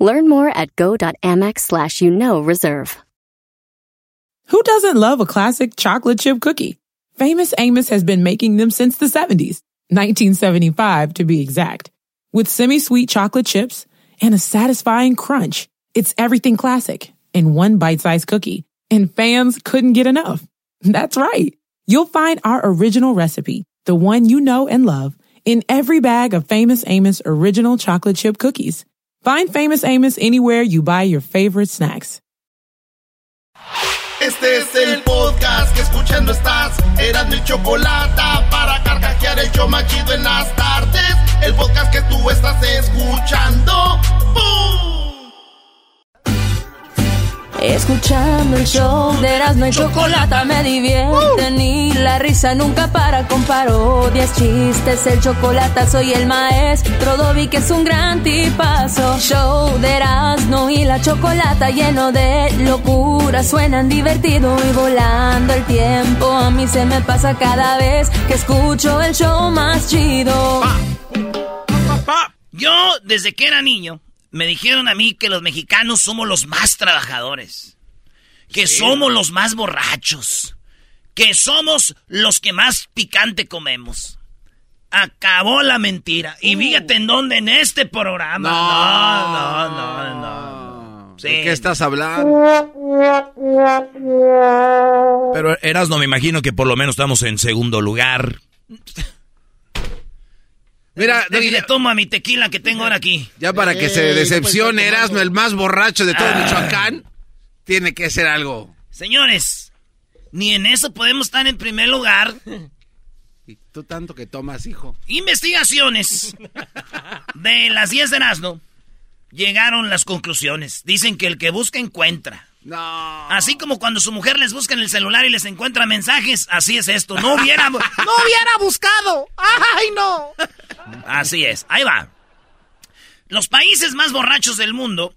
Learn more at go.amex slash you know reserve. Who doesn't love a classic chocolate chip cookie? Famous Amos has been making them since the 70s, 1975 to be exact. With semi-sweet chocolate chips and a satisfying crunch, it's everything classic in one bite-sized cookie, and fans couldn't get enough. That's right. You'll find our original recipe, the one you know and love, in every bag of Famous Amos original chocolate chip cookies. Find Famous Amos anywhere you buy your favorite snacks. Este es el podcast que escuchando estás. Eran mi chocolate para carcajear el yo machido en las tardes. El podcast que tú estás escuchando. ¡Bum! Escuchando el show de Erasmo y Chocolata me divierte Ni la risa nunca para con parodias, chistes. El chocolate soy el maestro Dobby que es un gran tipazo. Show de Erasmo y la Chocolata Lleno de locura. Suenan divertido y volando el tiempo. A mí se me pasa cada vez que escucho el show más chido. Yo, desde que era niño me dijeron a mí que los mexicanos somos los más trabajadores, que somos los más borrachos, que somos los que más picante comemos. Acabó la mentira. Y fíjate en dónde, en este programa. No, no, no, no. ¿De qué estás hablando? Pero eras no me imagino que por lo menos estamos en segundo lugar. Mira, le tomo a mi tequila que tengo ahora aquí. Ya para que se decepcione, Erasmo, el más borracho de todo Ah. Michoacán, tiene que ser algo. Señores, ni en eso podemos estar en primer lugar. Y tú tanto que tomas, hijo. Investigaciones de las 10 de Erasmo llegaron las conclusiones. Dicen que el que busca encuentra. No. Así como cuando su mujer les busca en el celular y les encuentra mensajes, así es esto. No hubiera, no hubiera buscado. ¡Ay, no! Así es. Ahí va. Los países más borrachos del mundo.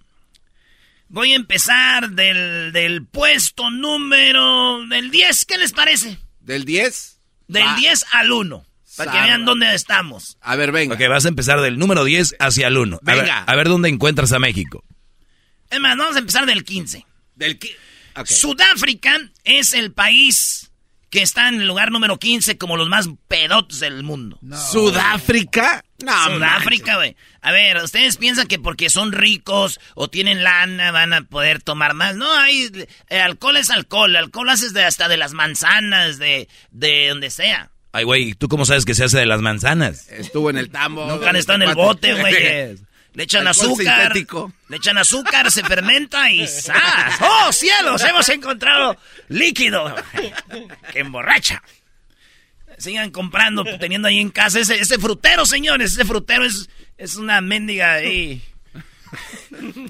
Voy a empezar del, del puesto número del 10. ¿Qué les parece? ¿Del 10? Del Va. 10 al 1. Para que vean dónde estamos. A ver, venga. Ok, vas a empezar del número 10 hacia el 1. A ver, Venga. a ver dónde encuentras a México. Es más, vamos a empezar del 15. Del qui- Ok. Sudáfrica es el país que está en el lugar número 15 como los más pedotes del mundo. ¿Sudáfrica? No, Sudáfrica, güey. A ver, ¿ustedes piensan que porque son ricos o tienen lana van a poder tomar más? No, hay... eh, alcohol es alcohol. Alcohol haces de hasta de las manzanas, de, de donde sea. Ay, güey, ¿tú cómo sabes que se hace de las manzanas? Estuvo en el tambo. Nunca han estado en el bote, güey. Le echan Alcohol azúcar. sintético. Le echan azúcar, se fermenta y ¡zas! ¡Oh, cielos! Hemos encontrado líquido que emborracha. Sigan comprando, teniendo ahí en casa ese, ese frutero, señores. Ese frutero es, es una mendiga ahí.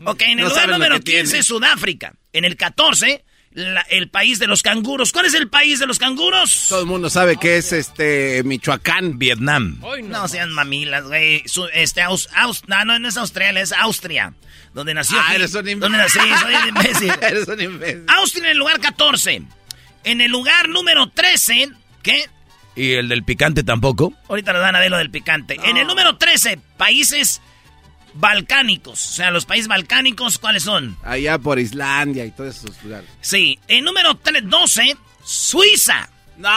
Ok, en el No lugar número que 15, tiene. Sudáfrica. En el 14, la- el país de los canguros. ¿Cuál es el país de los canguros? Todo el mundo sabe que es este Michoacán. Vietnam. No sean mamilas, güey. Este, Aus, Aus- no, no, no es Australia, es Austria. Donde nació. Ah, eres un imbécil. Donde nací, soy un imbécil. Eres un imbécil. Austria en el lugar 14. En el lugar número 13, ¿qué? ¿Y el del picante tampoco? Ahorita nos van a ver lo del picante. En el número 13, países balcánicos. O sea, los países balcánicos, ¿cuáles son? Allá por Islandia y todos esos lugares. Sí. En número tre- 12, Suiza. No,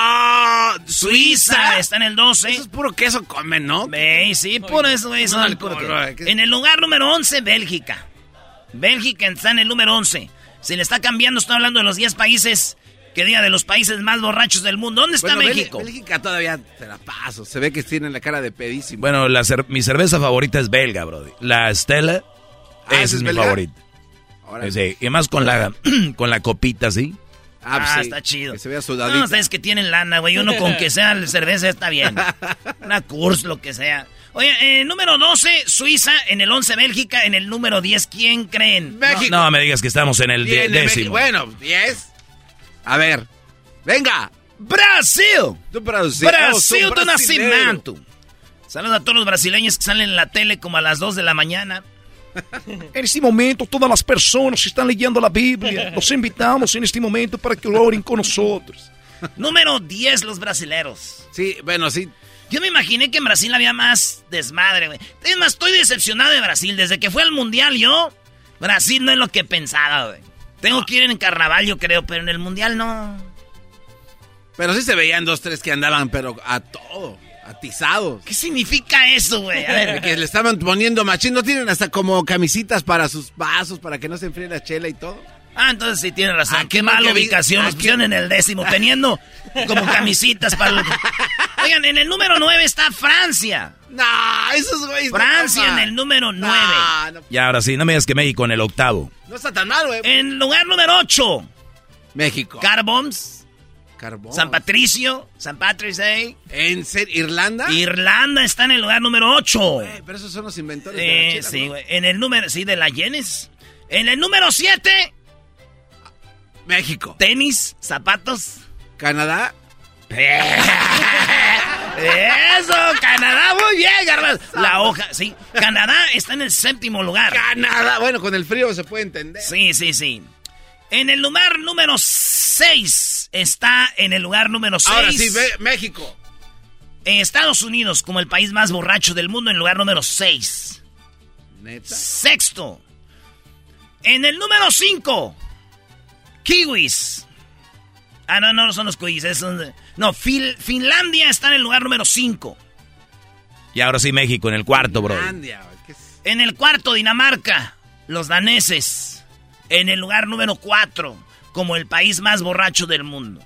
Suiza está en el 12. Eso es puro queso comen, ¿no? Ve, sí, eso, alcohol, puro que- güey, ¿qué? En el lugar número 11, Bélgica. Bélgica está en el número 11. Se le está cambiando, estoy hablando de los 10 países que diga de los países más borrachos del mundo. ¿Dónde está Bueno, México? Bélgica todavía se la paso. Se ve que tienen la cara de pedísimo. Bueno, la cer- mi cerveza favorita es belga, brody. La Stella Ah, esa ¿esa es es mi belga? favorita. Ahora Sí, y más con la, con la copita, ¿sí? Ah, Ah, sí, está chido. Que se vea No, sudadita. ustedes que tienen lana, güey. Uno con que sea cerveza está bien. Una curse, lo que sea. Oye, en número 12, Suiza. En el 11, Bélgica. En el número 10, ¿quién creen? México. No, me digas que estamos en el décimo. Bueno, 10. A ver. Venga. Brasil. Brasil. Brasil de nacimiento. Saludos a todos los brasileños que salen en la tele como a las 2 de la mañana. En este momento, todas las personas están leyendo la Biblia. Los invitamos en este momento para que oren con nosotros. Número 10, los brasileros. Sí, bueno, sí. Yo me imaginé que en Brasil había más desmadre, güey. Es más, estoy decepcionado de Brasil. Desde que fue al Mundial yo, Brasil no es lo que pensaba, güey. Tengo que ir en carnaval, yo creo, pero en el Mundial no. Pero sí se veían dos, tres que andaban, pero a todo. Atizados. ¿Qué significa eso, güey? A ver. que le estaban poniendo machín. ¿No tienen hasta como camisitas para sus vasos, para que no se enfríe la chela y todo? Ah, entonces sí tiene razón. Ah, qué mala ubicación. Nos pusieron en el décimo, teniendo como camisitas para... Oigan, en el número nueve está Francia. No, esos güeyes. Francia en el número nueve. Y ahora sí, no me digas que México en el octavo. No está tan mal, güey. En lugar número ocho. México. Carboms. San Patricio, San Patrick's Day. ¿En ser Irlanda? Irlanda está en el lugar número 8. pero esos son los inventores de la Sí, güey. En el número, sí, de la Yenes. En el número 7. México. Tenis, zapatos. Canadá. Eso, Canadá, muy bien, Garbanzo. La hoja, sí. Canadá está en el séptimo lugar. Canadá, bueno, con el frío se puede entender. Sí, sí, sí. En el lugar número 6 está en el lugar número 6. Ahora sí, México. En Estados Unidos, como el país más borracho del mundo, en el lugar número 6. ¿Neta? Sexto. En el número 5, Kiwis. Ah, no, no son los kiwis. no, Finlandia está en el lugar número 5. Y ahora sí, México en el cuarto, bro. En el cuarto, Dinamarca. Los daneses en el lugar número 4 como el país más borracho del mundo.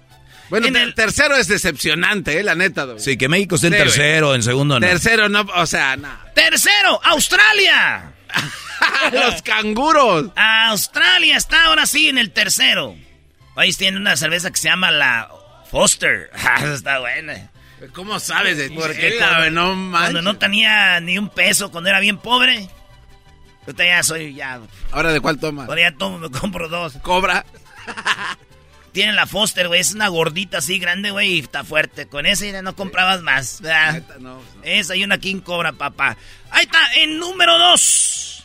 Bueno, el tercero es decepcionante, ¿eh? La neta. Sí, que México esté en tercero, en segundo no. Tercero no, o sea, no. Tercero, Australia. Los canguros. Australia está ahora sí en el tercero. Ahí tiene una cerveza que se llama la Foster. Ah, está buena. ¿Cómo sabes? Porque no cuando no tenía ni un peso, cuando era bien pobre, Ahorita ya soy ya. ¿Ahora de cuál toma? Ahora ya tomo, me compro dos. ¿Cobra? Tiene la Foster, güey. Es una gordita así grande, güey. Y está fuerte. Con esa ya no comprabas más. No, Esa y una King Cobra, papá. Ahí está, en número dos.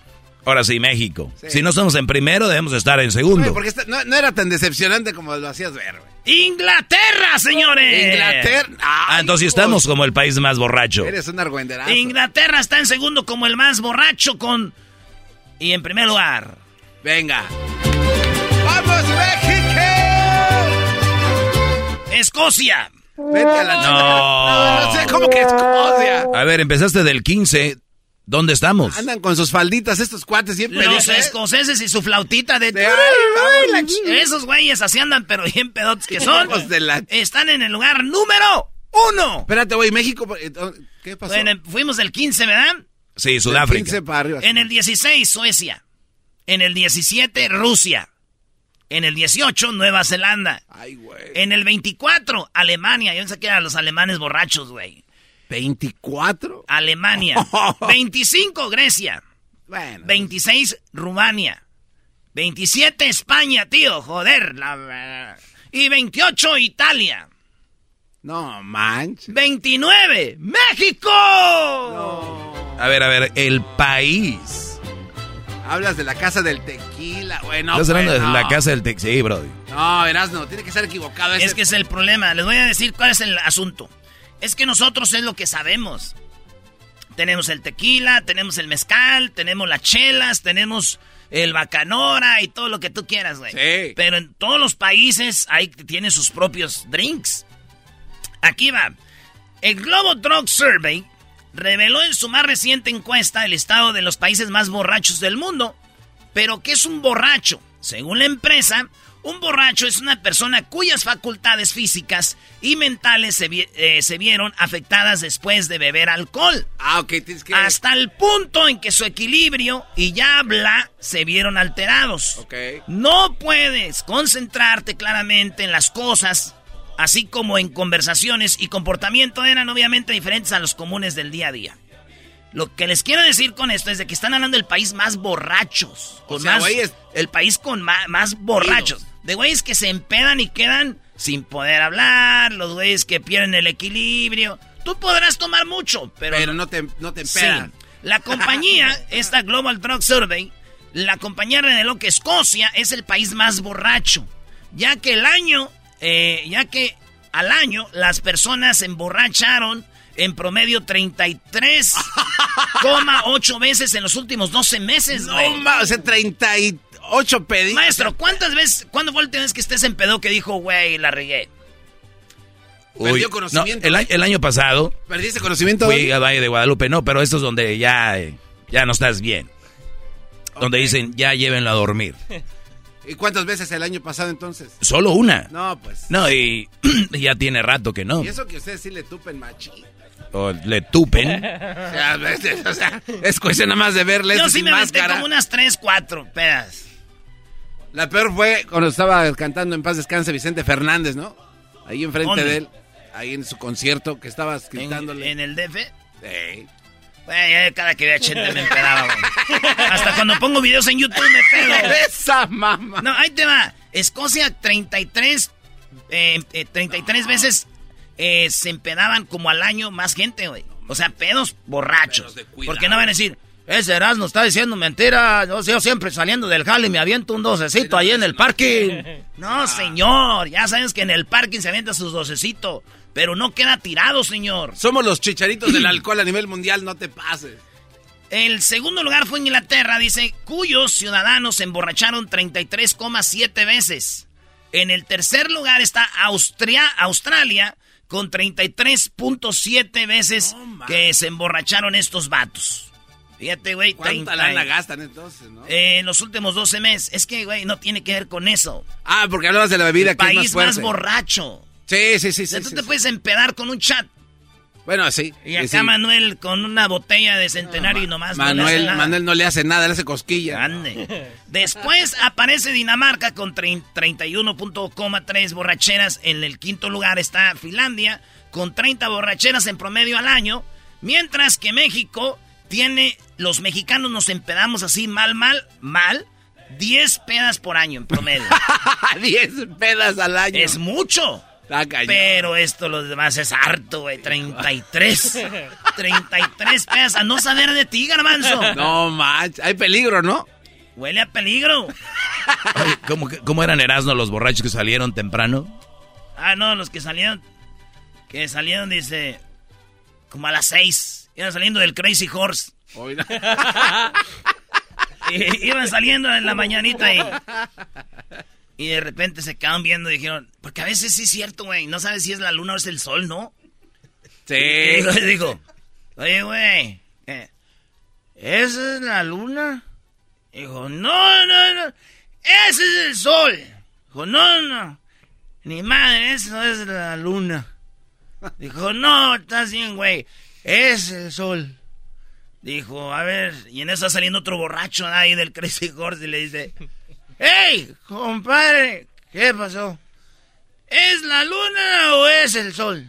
Ahora sí, México. Si no estamos en primero, debemos estar en segundo. porque no, era tan decepcionante como lo hacías ver, güey. Inglaterra, señores. Inglaterra. ah, entonces estamos como el país más borracho. Eres un argüenderazo. Inglaterra está en segundo como el más borracho con y en primer lugar. Venga. ¡Vamos, México! Escocia. Vete a la no. no. sé cómo que Escocia. A ver, empezaste del 15. ¿Dónde estamos? Andan con sus falditas estos cuates siempre. Los escoceses y su flautita de... Esos güeyes así andan, pero bien pedotes que son. Están en el lugar número uno. Espérate, güey, México... Eh, ¿Qué pasó? Bueno, fuimos del 15, ¿verdad? Sí, Sudáfrica. En el 16, Suecia. En el 17, Rusia. En el 18, Nueva Zelanda. Ay, güey. En el 24, Alemania. Yo pensé que eran los alemanes borrachos, güey. ¿24? Alemania. 25, Grecia. Bueno. 26, Rumania. 27, España, tío. Joder. La... Y 28, Italia. No manches. 29, México. No. A ver, a ver, el país. Hablas de la casa del tequila, bueno. Estás hablando de la casa del tequila, sí, bro. No, verás, no, tiene que estar equivocado. Es que es el problema. Les voy a decir cuál es el asunto. Es que nosotros es lo que sabemos. Tenemos el tequila, tenemos el mezcal, tenemos las chelas, tenemos el bacanora y todo lo que tú quieras, güey. Sí. Pero en todos los países hay tienen sus propios drinks. Aquí va. El Global Drug Survey reveló en su más reciente encuesta el estado de los países más borrachos del mundo. Pero, ¿qué es un borracho? Según la empresa, un borracho es una persona cuyas facultades físicas y mentales se, eh, vieron afectadas después de beber alcohol. Ah, ok, tienes que... Hasta el punto en que su equilibrio y ya habla se vieron alterados. Ok. No puedes concentrarte claramente en las cosas así como en conversaciones y comportamiento eran obviamente diferentes a los comunes del día a día. Lo que les quiero decir con esto es de que están hablando del país más borrachos. O Con sea, más, güeyes- El país con más, borrachos. De güeyes que se empedan y quedan sin poder hablar. Los güeyes que pierden el equilibrio. Tú podrás tomar mucho, pero, Pero no te, no te Sí. empedan. La compañía, esta Global Drug Survey, la compañía reveló que Escocia es el país más borracho, ya que el año, eh, ya que al año las personas se emborracharon en promedio 33,8 veces en los últimos 12 meses. No, ma, o sea, 38 pedidos. Maestro, ¿cuántas veces, cuándo fue la última vez que estés en pedo que dijo, güey, la regué? Perdió no, conocimiento. el, año- el año pasado ¿Perdiste conocimiento? fui a Valle de Guadalupe, no, pero esto es donde ya, eh, ya no estás bien. Donde dicen, ya llévenlo a dormir. ¿Y cuántas veces el año pasado entonces? Solo una. No, pues. No, y ya tiene rato que no. Y eso que ustedes sí le tupen machín. O le tupen. O sea, a veces, o sea, es cuestión nada más de verles Yo sí sin me máscara. como unas 3, 4 pedas. La peor fue cuando estaba cantando en paz descanse Vicente Fernández, ¿no? Ahí enfrente ¿Dónde? de él, ahí en su concierto que estabas gritándole. en el DF. Güey, ya cada que vea Chente me empedaba, güey. Hasta cuando pongo videos en YouTube me pedo. Esa mamá. No, ahí te va. Escocia 33, eh, eh, 33 veces eh, se empedaban como al año más gente, güey. O sea, pedos borrachos. Pedos. Porque no van a decir, ese Erasmo está diciendo mentira. Yo, yo siempre saliendo del jale me aviento un docecito ahí en el parking. No, señor. Ya sabes que en el parking se avienta sus docecitos. Pero no queda tirado, señor. Somos los chicharitos del alcohol a nivel mundial, no te pases. El segundo lugar fue Inglaterra, dice, cuyos ciudadanos se emborracharon 33,7 veces. En el tercer lugar está Austria, Australia, con 33.7 veces que se emborracharon estos vatos. Fíjate, güey, ¿Cuánta 30 lana gastan entonces, no? eh, en los últimos 12 meses. Es que, güey, no tiene que ver con eso. Ah, porque hablabas de la bebida El que es más país más borracho. Sí, sí, sí, O sea, sí. tú sí, te sí. puedes empedar con un chat. Bueno, sí. Y acá. Manuel con una botella de centenario y nomás no le hace Manuel, nada. Manuel no le hace nada, le hace cosquilla. Ande. Después aparece Dinamarca con trein- 31.3 borracheras. En el quinto lugar está Finlandia con 30 borracheras en promedio al año. Mientras que México tiene, los mexicanos nos empedamos así mal, mal, mal. 10 pedas por año en promedio. 10 pedas al año. es mucho. Cañón. Pero esto los demás es harto, güey. 33. 33 pedas a no saber de ti, garbanzo. No, manches. Hay peligro, ¿no? Huele a peligro. Oye, ¿cómo, ¿Cómo eran Erasmo los borrachos que salieron temprano? Ah, no, los que salieron. Que salieron, dice. Como a las seis. Iban saliendo del Crazy Horse. Y- iban saliendo en la mañanita y. Y de repente se quedaron viendo y dijeron. Porque a veces sí es cierto, güey. No sabes si es la luna o es el sol, ¿no? Y Sí. digo, digo, oye, güey. eh, ¿Esa es la luna? Dijo, no, no, no. Ese es el sol. Dijo, no, no. Ni madre, eso es la luna. Dijo, no, estás bien, güey. Es el sol. Dijo, a ver, y en eso está saliendo otro borracho ahí del Crazy Horse y le dice, ¡Ey, compadre! ¿Qué pasó? ¿Es la luna o es el sol?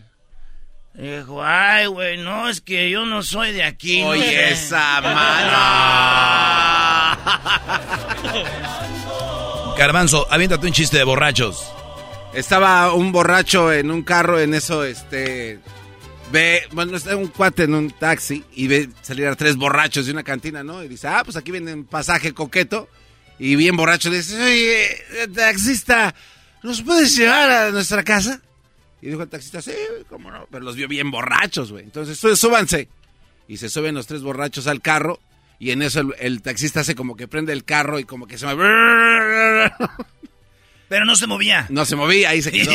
Dijo, ay, güey, no, es que yo no soy de aquí. no Oye, sé". esa mano. Garbanzo, aviéntate un chiste de borrachos. Estaba un borracho en un carro, en eso, este. Ve, bueno, está un cuate en un taxi y ve salir a tres borrachos de una cantina, ¿no? Y dice, ah, pues aquí viene un pasaje coqueto. Y bien borracho le dice, oye, taxista, ¿nos puedes llevar a nuestra casa? Y dijo el taxista, sí, cómo no. Pero los vio bien borrachos, güey. Entonces, "Sú- súbanse. Y se suben los tres borrachos al carro. Y en eso el, el taxista hace como que prende el carro y como que se mueve. Pero no se movía. No se movía, ahí se quedó.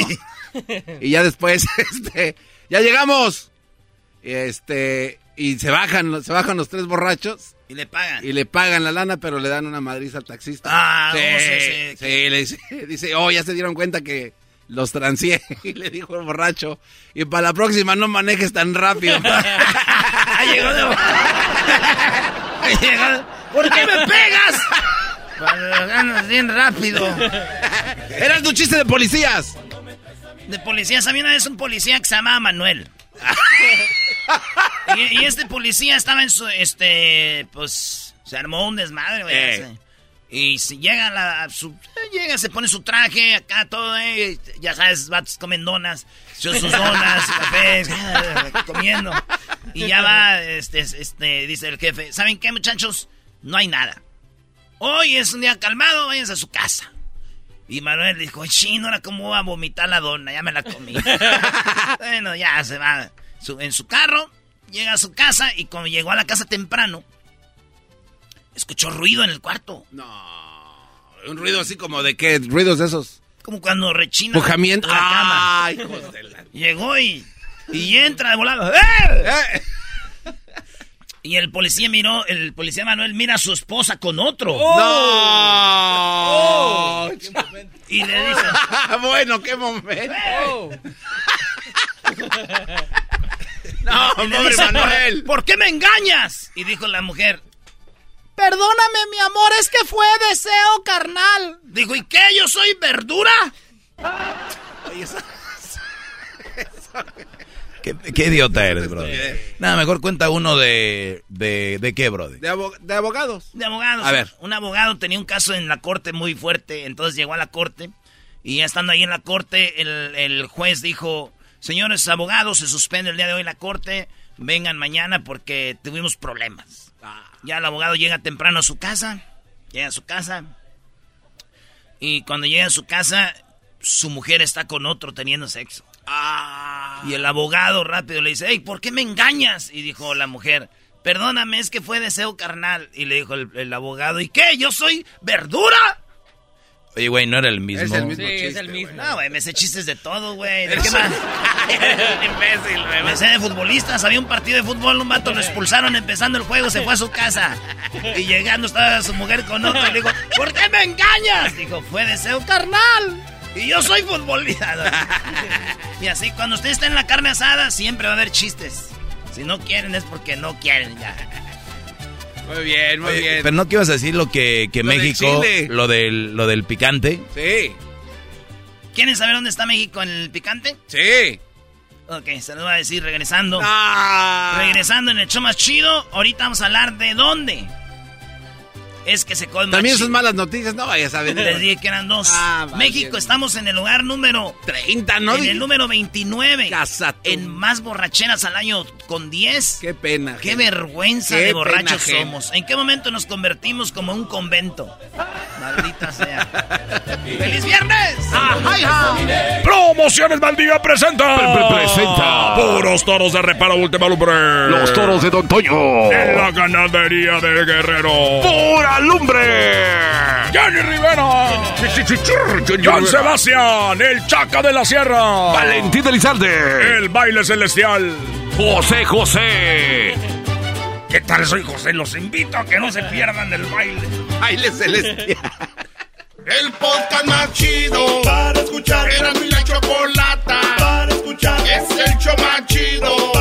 y ya después, este, ya llegamos. Y Este, y se bajan, se bajan los tres borrachos Y le pagan. y le pagan la lana, pero le dan una madriza al taxista. Ah, sí, no, sí, sí. le dice, dice, oh, ya se dieron cuenta que los transié. Y le dijo el borracho, y para la próxima no manejes tan rápido. Llegó de... Llegó- ¿Por qué me pegas? Lo ganas bien rápido. Eras tu chiste de policías. De policías, había una vez un policía que se llamaba Manuel. y, este policía estaba en su, este, pues, se armó un desmadre, güey. Eh. Y si llega la, su, llega, se pone su traje, acá todo, eh, ya sabes, vatos comen donas, sus donas, cafés, comiendo. Y ya va, este, este, dice el jefe, ¿saben qué, muchachos? No hay nada. Hoy es un día calmado, váyanse a su casa. Y Manuel dijo, chino, ahora cómo va a vomitar la dona, ya me la comí. bueno, ya se va en su carro, llega a su casa y cuando llegó a la casa temprano, escuchó ruido en el cuarto. No, un ruido así como de qué, ruidos de esos. Como cuando rechina Pujamiento. la cama. Ay, hijos de la... Llegó y, y entra de volado. ¡Eh! Y el policía miró, el policía Manuel mira a su esposa con otro. ¡No! Oh. Y le dice... bueno, qué momento. no, pobre Manuel. ¿Por qué me engañas? Y dijo la mujer... Perdóname, mi amor, es que fue deseo carnal. Dijo, ¿y qué? ¿Yo soy verdura? ¿Qué, idiota eres, bro? Nada, mejor cuenta uno de... ¿De, de qué, bro? De, de, abogados. De abogados. A ver. Un abogado tenía un caso en la corte muy fuerte, entonces llegó a la corte y ya estando ahí en la corte, el, el juez dijo, señores abogados, se suspende el día de hoy la corte, vengan mañana porque tuvimos problemas. Ah. Ya el abogado llega temprano a su casa, llega a su casa y cuando llega a su casa, su mujer está con otro teniendo sexo. Ah. Y el abogado rápido le dice, hey, ¿por qué me engañas? Y dijo la mujer, perdóname, es que fue deseo carnal. Y le dijo el, abogado, ¿y qué? ¿Yo soy verdura? Oye, güey, no era el mismo. Es el mismo sí, chiste, es el mismo. No, güey, me sé chistes de todo, güey. ¿De qué más? imbécil, güey. Me sé de futbolistas. Había un partido de fútbol, un vato lo expulsaron empezando el juego, se fue a su casa. Y llegando estaba su mujer con otro y le dijo, ¿por qué me engañas? Dijo, fue deseo carnal. Y yo soy futbolista. y así, cuando usted está en la carne asada, siempre va a haber chistes. Si no quieren es porque no quieren ya. Muy bien, muy bien. Pero no que ibas a decir lo que, que México, lo del, lo del picante. Sí. ¿Quieren saber dónde está México en el picante? Sí. Ok, se lo voy a decir regresando. Ah. Regresando en el show más chido. Ahorita vamos a hablar de dónde es que se colma. También son malas noticias, no vayas a ver. Les dije que eran dos. Ah, México, estamos en el lugar número 30, ¿no? En el número 29. Casa en más borracheras al año con 10. Qué pena. Qué vergüenza de borrachos somos. ¿En qué momento nos convertimos como un convento? Maldita sea. ¡Feliz viernes! Promociones Valdía presenta. presenta. Puros toros de reparo última lumbre. Los toros de Don Toño. En la ganadería del guerrero. ¡Pura lumbre! Johnny Rivera. John Sebastián, el Chaca de la Sierra. Valentín Elizalde. El baile celestial. José José. ¿Qué tal? Soy José. Los invito a que no se pierdan del baile. Baile celestial. El podcast más chido para escuchar. Era mi la chocolata para escuchar. Es el show más chido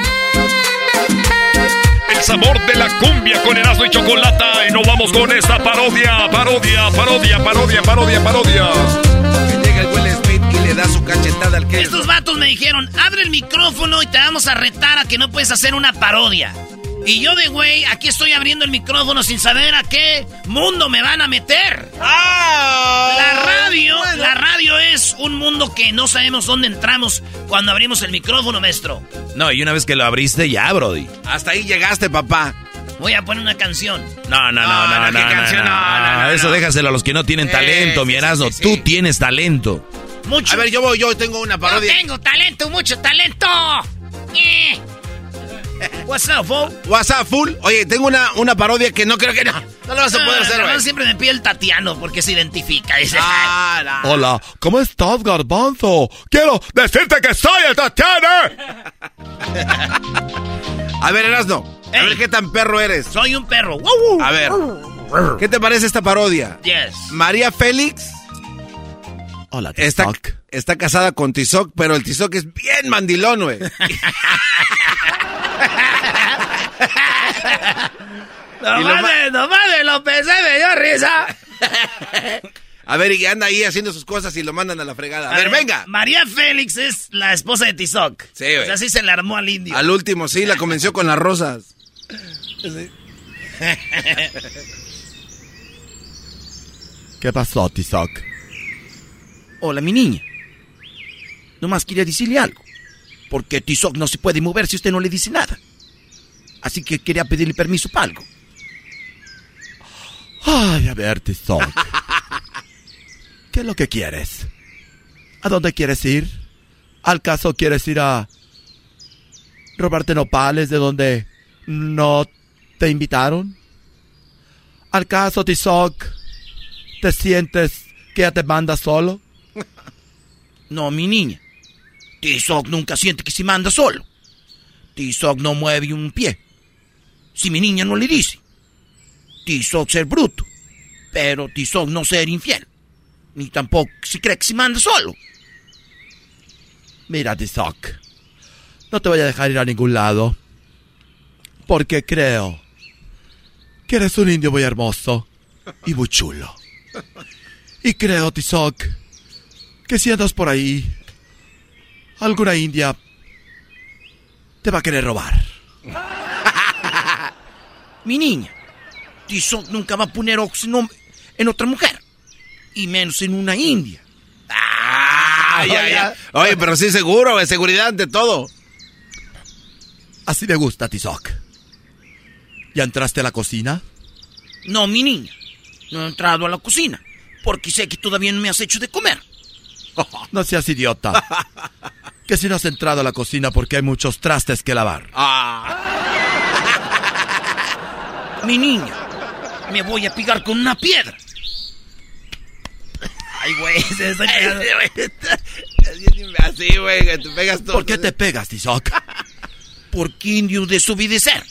el sabor de la cumbia con Erasmo y Chocolata. Y nos vamos con esta parodia, parodia, parodia, parodia, parodia, parodia. Que llega el Will Smith y le da su cachetada al que. Estos vatos me dijeron, abre el micrófono y te vamos a retar a que no puedes hacer una parodia. Y yo de güey, aquí estoy abriendo el micrófono sin saber a qué mundo me van a meter. ¡Ah! La radio, la radio es un mundo que no sabemos dónde entramos cuando abrimos el micrófono, maestro. No, y una vez que lo abriste, ya, Brody. Hasta ahí llegaste, papá. Voy a poner una canción. No, no, no, no, no, ¿qué no, canción? no, No, no, Eso déjaselo a los que no tienen Eh, talento, sí, mi sí, Erasmo. sí, Tú tienes talento. Mucho. A ver, yo voy, yo tengo una Yo parodia. tengo talento, mucho talento. Eh. What's up, Bo? WhatsApp full. Oye, tengo una, una parodia que no creo que no. No lo vas a poder hacer, güey. siempre me pide el Tatiano porque se identifica. Dice, Ah, no. Hola, ¿cómo estás, Garbanzo? Quiero decirte que soy el Tatiana. A ver, Erasno. A Ey. ver qué tan perro eres. Soy un perro. ¡Wow, wow! A ver. ¿Qué te parece esta parodia? Yes. María Félix Hola, está, está casada con Tizoc, pero el Tizoc es bien mandilón, güey. No mames, no mames, lo pensé, me dio risa. A ver, y anda ahí haciendo sus cosas y lo mandan a la fregada. A, ver, venga. María Félix es la esposa de Tizoc. Sí, güey. O sea, así se le armó al indio. Al último, sí, la convenció con las rosas. ¿Qué pasó, Tizoc? Hola, mi niña. Nomás quería decirle algo. Porque Tizoc no se puede mover si usted no le dice nada. Así que quería pedirle permiso para algo. Ay, a ver, Tizoc. ¿Qué es lo que quieres? ¿A dónde quieres ir? ¿Al caso quieres ir a robarte nopales de donde no te invitaron? ¿Al caso, Tizoc, te sientes que ya te manda solo? No, mi niña. Tizoc nunca siente que se manda solo. Tizoc no mueve un pie. Si mi niña no le dice. Tizoc ser bruto. Pero Tizoc no ser infiel. Ni tampoco si cree que se manda solo. Mira, Tizoc, no te voy a dejar ir a ningún lado. Porque creo que eres un indio muy hermoso y muy chulo. Y creo, Tizoc, que si andas por ahí, alguna india te va a querer robar. Mi niña. Tizoc nunca va a poner ojos en, otra mujer. Y menos en una india. Ah, ya, ya. Oye, pero sí seguro, güey. Seguridad ante todo. Así me gusta, Tizoc. ¿Ya entraste a la cocina? No, mi niña. No he entrado a la cocina. Porque sé que todavía no me has hecho de comer. No seas idiota. Que si no has entrado a la cocina porque hay muchos trastes que lavar. Mi niña. Me voy a pegar con una piedra. Ay, güey, se está. Así, güey, que te pegas todo. ¿Por qué te pegas, Tizoc? Porque indio desobedecer.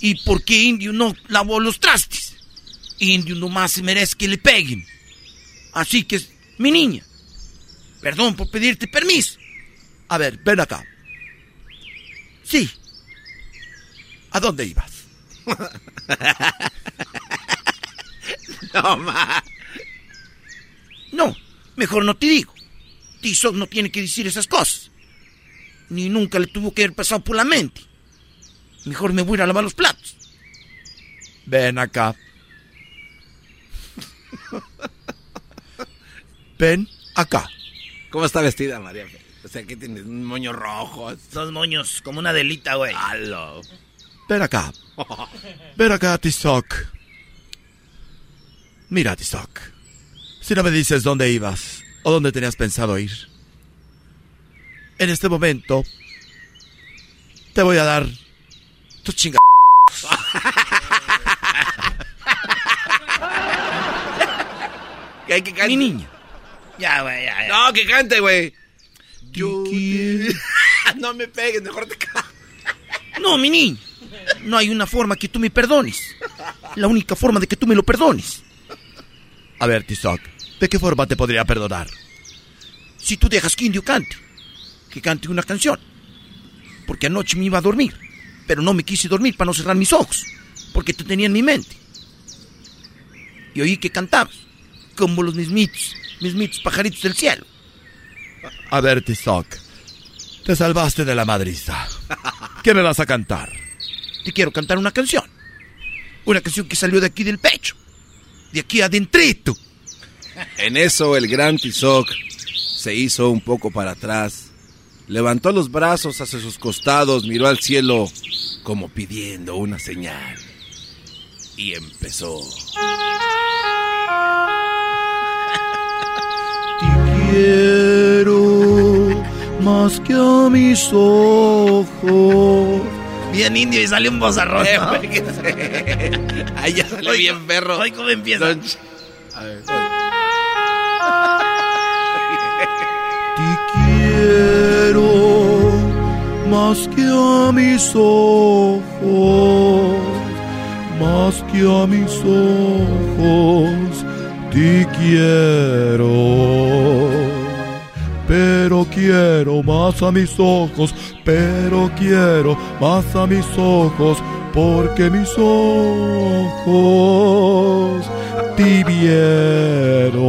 Y porque indio no lavó los trastes. Indio nomás se merece que le peguen. Así que, mi niña. Perdón por pedirte permiso. A ver, ven acá. Sí. ¿A dónde ibas? No, ma. No, mejor no te digo. Tizoc no tiene que decir esas cosas. Ni nunca le tuvo que haber pasado por la mente. Mejor me voy a lavar los platos. Ven acá. Ven acá. ¿Cómo está vestida, María? O sea, que tiene un moño rojo. Dos moños, como una delita, güey. Halo. Ven acá. Ven acá, Tizoc. Mira, Tizoc. Si no me dices dónde ibas o dónde tenías pensado ir, en este momento te voy a dar tu chinga. Que hay que cante. Mi niña. Ya, güey, ya, ya. No, que cante, güey. Yo... no me pegues, mejor te ca- No, mi niña. No hay una forma que tú me perdones. La única forma de que tú me lo perdones. A ver, Tizoc, ¿de qué forma te podría perdonar? Si tú dejas que Indio cante. Que cante una canción. Porque anoche me iba a dormir. Pero no me quise dormir para no cerrar mis ojos, porque te tenía en mi mente. Y oí que cantabas, como los mismitos, mismitos pajaritos del cielo. A ver, Tizoc, te salvaste de la madriza. ¿Qué me vas a cantar? Te quiero cantar una canción. Una canción que salió de aquí del pecho. De aquí adentrito. En eso el gran Tizoc se hizo un poco para atrás, levantó los brazos hacia sus costados, miró al cielo como pidiendo una señal y empezó. Quiero más que a mis ojos. Bien indio y sale un bozarrón. Eh, ¿no? Ahí ya salió bien perro. Hoy cómo empieza. A ver, Te quiero más que a mis ojos, más que a mis ojos, te quiero. Pero quiero más a mis ojos, pero quiero más a mis ojos, porque mis ojos te vieron.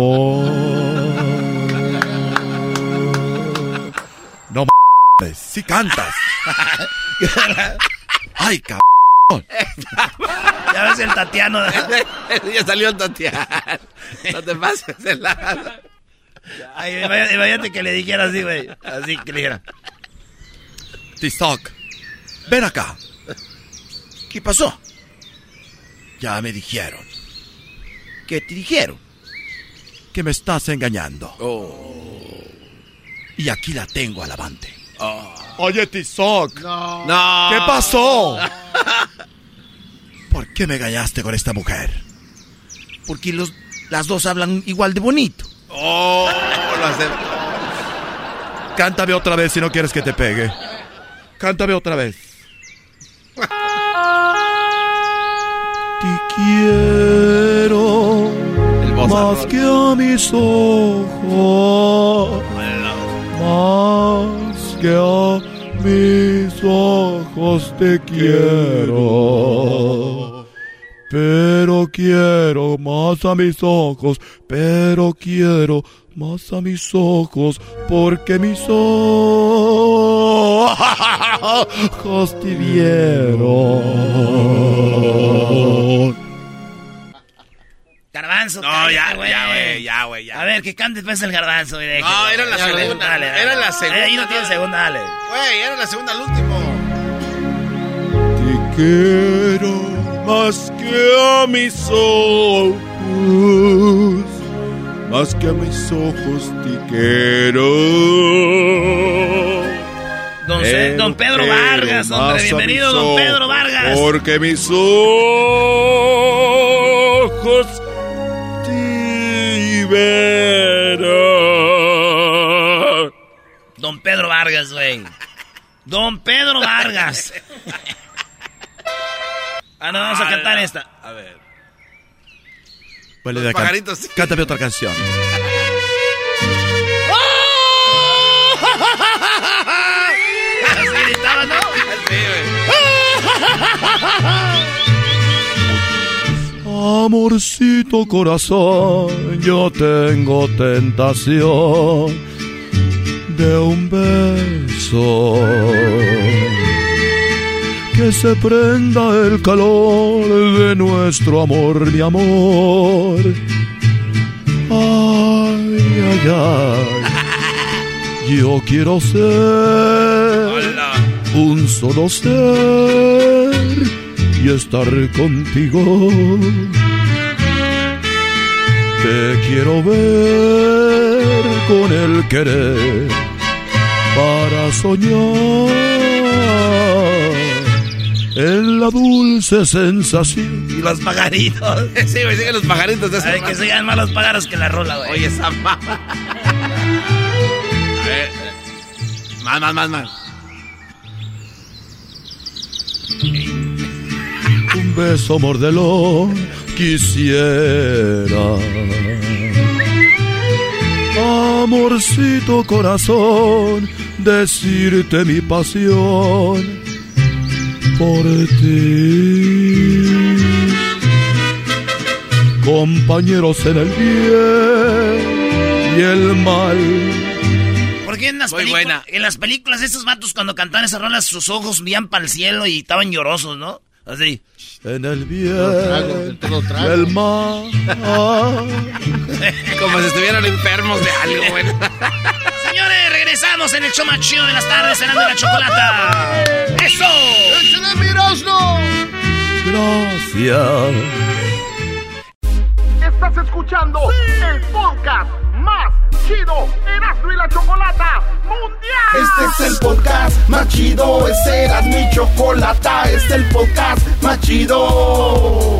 No m***, si cantas. Ay, cabrón. Ya ves el Tatiano. ya salió el Tatiana. No te pases de lado. Ay, imagínate, imagínate que le dijera así, güey. Así que le dijera. Tizoc, ven acá. ¿Qué pasó? Ya me dijeron ¿Qué te dijeron? que me estás engañando. Oh. Y aquí la tengo al avante. Oye, Tizoc. No. ¿Qué pasó? ¿Por qué me engañaste con esta mujer? Porque los, las dos hablan igual de bonito. Oh, lo hace- Cántame otra vez si no quieres que te pegue. Cántame otra vez. Te quiero El más que a mis ojos. Más que a mis ojos te quiero. Pero quiero más a mis ojos, pero quiero más a mis ojos, porque mis ojos te vieron. Garbanzo. No, cállate, ya, ya, güey, ya, güey, ya. A ver, que cante pues el garbanzo. güey. No, era la Ya, segunda, Dale, dale. era la segunda. Ahí no tiene segunda, dale. Güey, era la segunda al último. Te quiero más que a mis ojos, más que a mis ojos te quiero. Don, don Pedro Vargas, hombre. Bienvenido, don Pedro Vargas. Porque mis ojos te verán. Don Pedro Vargas, güey. Don Pedro Vargas. Ah, no, vamos a cantar esta. A ver. Vale, Los de can- pajaritos. Cántame otra canción. Así gritaba, ¿no? Amorcito corazón, yo tengo tentación de un beso. Que se prenda el calor de nuestro amor, mi amor. Ay, ay, ay. Yo quiero ser un solo ser y estar contigo. Te quiero ver con el querer para soñar en la dulce sensación. Y los pajaritos. Sí, güey, siguen los pajaritos de Ay, que sigan más los pájaros que la rola, güey. Oye, esa mamá. A ver. Más, más, más, más. un beso mordelón quisiera. Amorcito corazón, decirte mi pasión, por ti. Compañeros en el bien y el mal. Porque en las, Muy buena. en las películas estos vatos cuando cantaban esas rolas sus ojos veían para el cielo y estaban llorosos, ¿no? Así. En el trago, bien todo trago. el mal. Como si estuvieran enfermos de algo, güey. Señores, regresamos en el show más chido de las tardes, cenando la chocolata. ¡Eso! ¡Échale, Mirosno! Gracias. Estás escuchando el podcast más chido Erasmo y la Chocolata Mundial. Este es el podcast más chido, este era mi chocolata, este es el podcast más chido.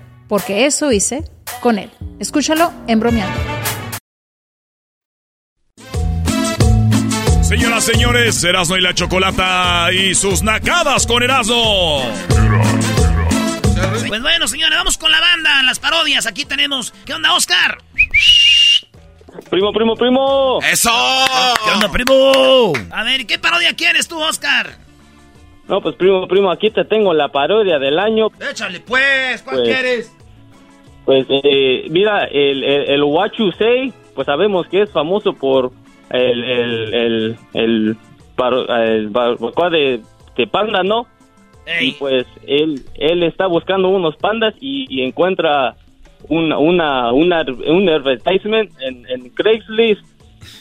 porque eso hice con él. Escúchalo en bromeando. Señoras, señores, Erasmo y la Chocolata y sus nacadas con Erasmo. Pues bueno, señores, vamos con la banda, las parodias. Aquí tenemos. ¿Qué onda, Oscar? Primo, primo, primo. ¡Eso! ¿Qué onda, primo? A ver, ¿qué parodia quieres tú, Oscar? No, pues primo, primo, aquí te tengo la parodia del año. Échale, pues, ¿cuál Pues- quieres? Pues eh, mira, el, el, el What You Say, pues sabemos que es famoso por el, el, el, el, el de, de panda, ¿no? Y pues él, él está buscando unos pandas y, y encuentra una, una, una, un advertisement en, en Craigslist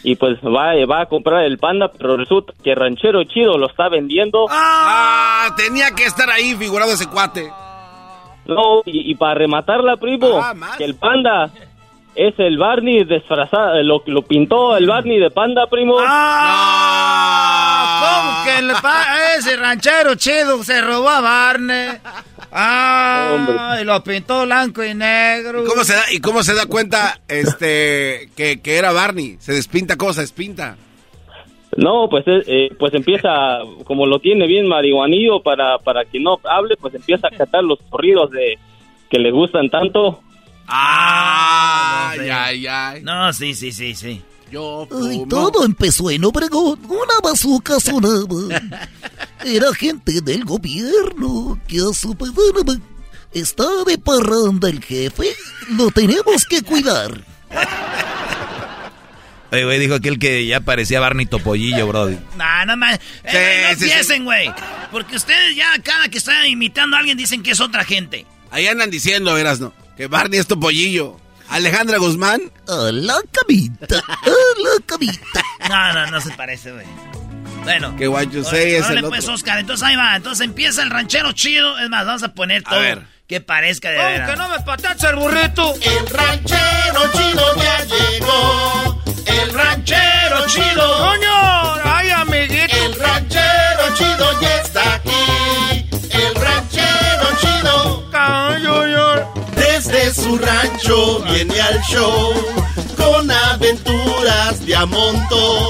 y pues va, va a comprar el panda, pero resulta que Ranchero Chido lo está vendiendo. Ah, tenía que estar ahí figurado ese cuate. No, y, y para rematarla, primo, que el panda es el Barney disfrazado, lo, lo pintó el Barney de panda, primo. ¿Cómo que el pa- ese ranchero chido se robó a Barney? Ah, y lo pintó blanco y negro. ¿Y cómo se da, y cómo se da cuenta este que, que era Barney? Se despinta cómo se despinta. No, pues eh, eh, pues empieza, como lo tiene bien marihuanillo para, para que no hable, pues empieza a cantar los corridos de que le gustan tanto. Ah, no sé. ay, ay. No, sí, sí, sí, sí. Yo Ay, todo empezó en Obregón. Una bazooka sonaba. Era gente del gobierno que a su pedana está de parranda el jefe. Lo tenemos que cuidar. Oye, güey, dijo aquel que ya parecía Barney Topollillo, brody. Nah, no más. Eh, güey, no sí, sí. empiecen, güey. Porque ustedes ya cada que están imitando a alguien dicen que es otra gente. Ahí andan diciendo, verás, ¿no? Que Barney es topollillo. Alejandra Guzmán. A la camita, a la camita. No, no, no se parece, güey. Bueno. Que what you say es el pues, otro. Oscar, entonces ahí va. Entonces empieza el ranchero chido. Es más, vamos a poner todo. ver. Que parezca de veras. me patacha el burrito? El ranchero chido ya llegó. El ranchero chido. ¡Coño! ¡Ay, amiguito! El ranchero chido ya está aquí. El ranchero chido. Desde su rancho viene al show con aventuras de a montón.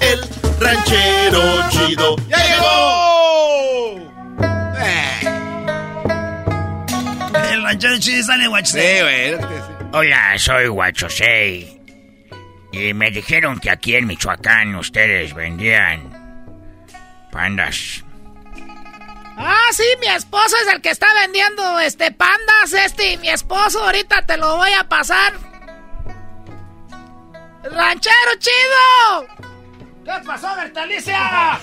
El ranchero chido ya llegó. El ranchero chido sale guacho. Sí, güey. Hola, soy Guachosei. Y me dijeron que aquí en Michoacán ustedes vendían Pandas. Ah, sí, mi esposo es el que está vendiendo este pandas, este, y mi esposo ahorita te lo voy a pasar. ¡Ranchero chido! ¿Qué pasó, Bertalicia?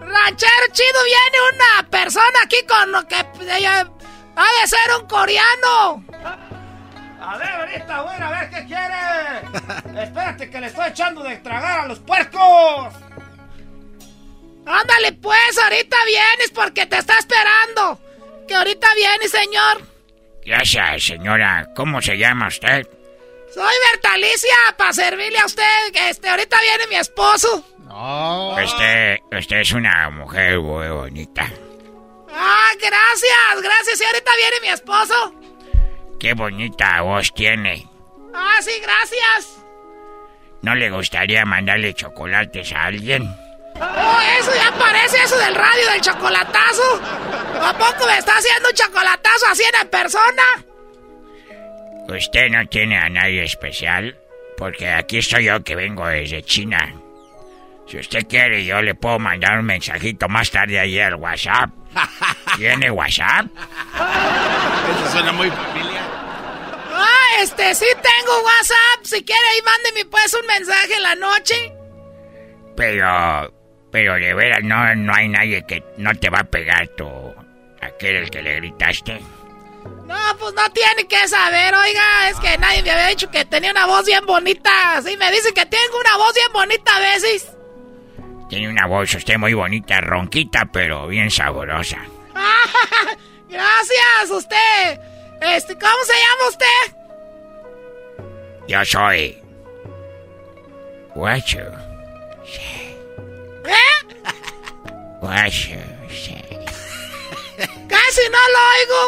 ¡Ranchero chido! Viene una persona aquí con lo que ella ha de ser un coreano. A ver, ahorita voy a ver qué quiere. Espérate que le estoy echando de tragar a los puercos. Ándale pues, ahorita vienes porque te está esperando. Que ahorita viene, señor. Gracias, señora. ¿Cómo se llama usted? Soy Bertalicia, para servirle a usted. Este, ahorita viene mi esposo. No. Usted, usted es una mujer muy bonita. Ah, gracias, gracias. Y ahorita viene mi esposo. Qué bonita voz tiene. Ah, sí, gracias. ¿No le gustaría mandarle chocolates a alguien? Oh, eso ya parece eso del radio del chocolatazo. ¿A poco me está haciendo un chocolatazo así en persona? Usted no tiene a nadie especial, porque aquí estoy yo que vengo desde China. Si usted quiere, yo le puedo mandar un mensajito más tarde ahí al WhatsApp. ¿Tiene WhatsApp? Eso suena muy familiar. Ah, este, sí tengo WhatsApp. Si quiere, ahí mándeme pues un mensaje en la noche. Pero, pero de veras, no, no hay nadie que no te va a pegar tú. Aquel el que le gritaste. No, pues no tiene que saber, oiga, es que nadie me había dicho que tenía una voz bien bonita. Sí, me dicen que tengo una voz bien bonita a veces. Tiene una voz usted muy bonita, ronquita, pero bien sabrosa. Gracias, usted. Este, ¿cómo se llama usted? Yo soy. Guacho. ¿Eh? Guacho, sí. Casi no lo oigo.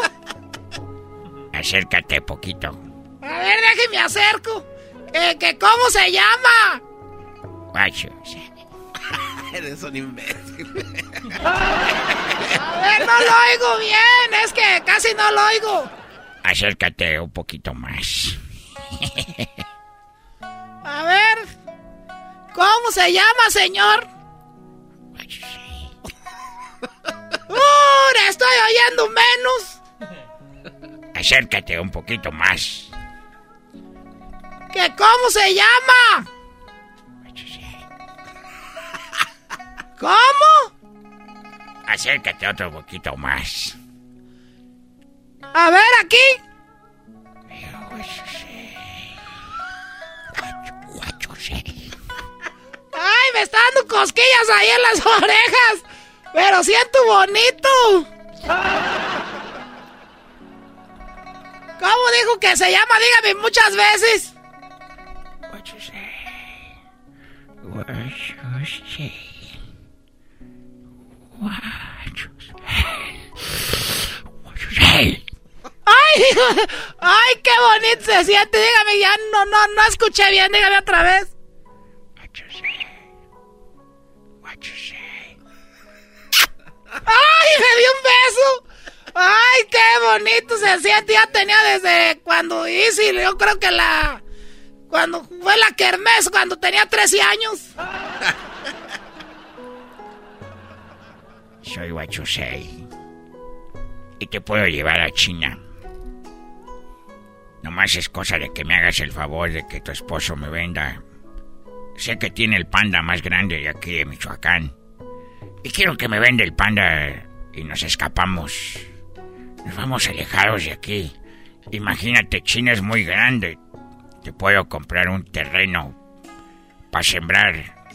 Acércate poquito. A ver, déjeme acerco. ¿Que, que cómo se llama? Guacho, sí. Eres un imbécil. A ver, no lo oigo bien. Es que casi no lo oigo. Acércate un poquito más. A ver. ¿Cómo se llama, señor? ¡Uh! ¡Estoy oyendo menos! Acércate un poquito más. ¿Que cómo se llama? ¿Cómo? Acércate otro poquito más. A ver, aquí. Ay, me está dando cosquillas ahí en las orejas. Pero siento bonito. ¿Cómo dijo que se llama? Dígame muchas veces. ¡Ay! ¡Ay, qué bonito se siente! Dígame, ya no, no, no escuché bien, dígame otra vez. ¡Ay, me dio un beso! ¡Ay, qué bonito se siente! Ya tenía desde cuando hice, yo creo que la... Cuando fue la kermés, cuando tenía 13 años. Soy Wachusei. Y te puedo llevar a China. Nomás es cosa de que me hagas el favor de que tu esposo me venda. Sé que tiene el panda más grande de aquí de Michoacán. Y quiero que me venda el panda y nos escapamos. Nos vamos alejados de aquí. Imagínate, China es muy grande. Te puedo comprar un terreno para sembrar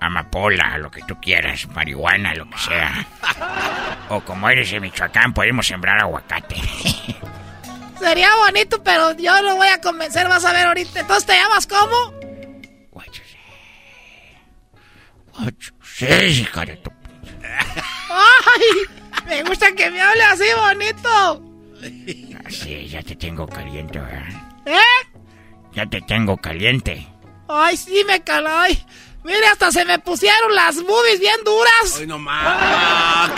amapola, lo que tú quieras, marihuana, lo que sea. O como eres de Michoacán, podemos sembrar aguacate. Sería bonito, pero yo lo voy a convencer, vas a ver ahorita. Entonces, ¿te llamas cómo? Sí, hija de tu... ¡Ay! Me gusta que me hable así bonito. Así, ya te tengo caliente, ¿verdad? ¿Eh? Ya te tengo caliente. Ay, sí, me caló. Ay, mire, hasta se me pusieron las boobies bien duras. Ay, no más.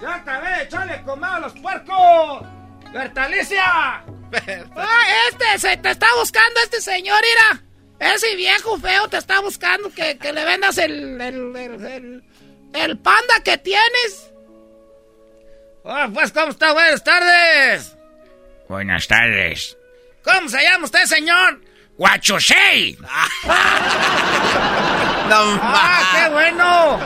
¡Ya acabé! ¡Échale comida a los puercos! ¡Bertalicia! ¡Ay, este! Se te está buscando este señor, mira. Ese viejo feo te está buscando que, le vendas el, el, panda que tienes. Oh, pues, ¿cómo está? Buenas tardes. Buenas tardes. ¿Cómo se llama usted, señor? ¡Guachosei! ¡Ah, qué bueno!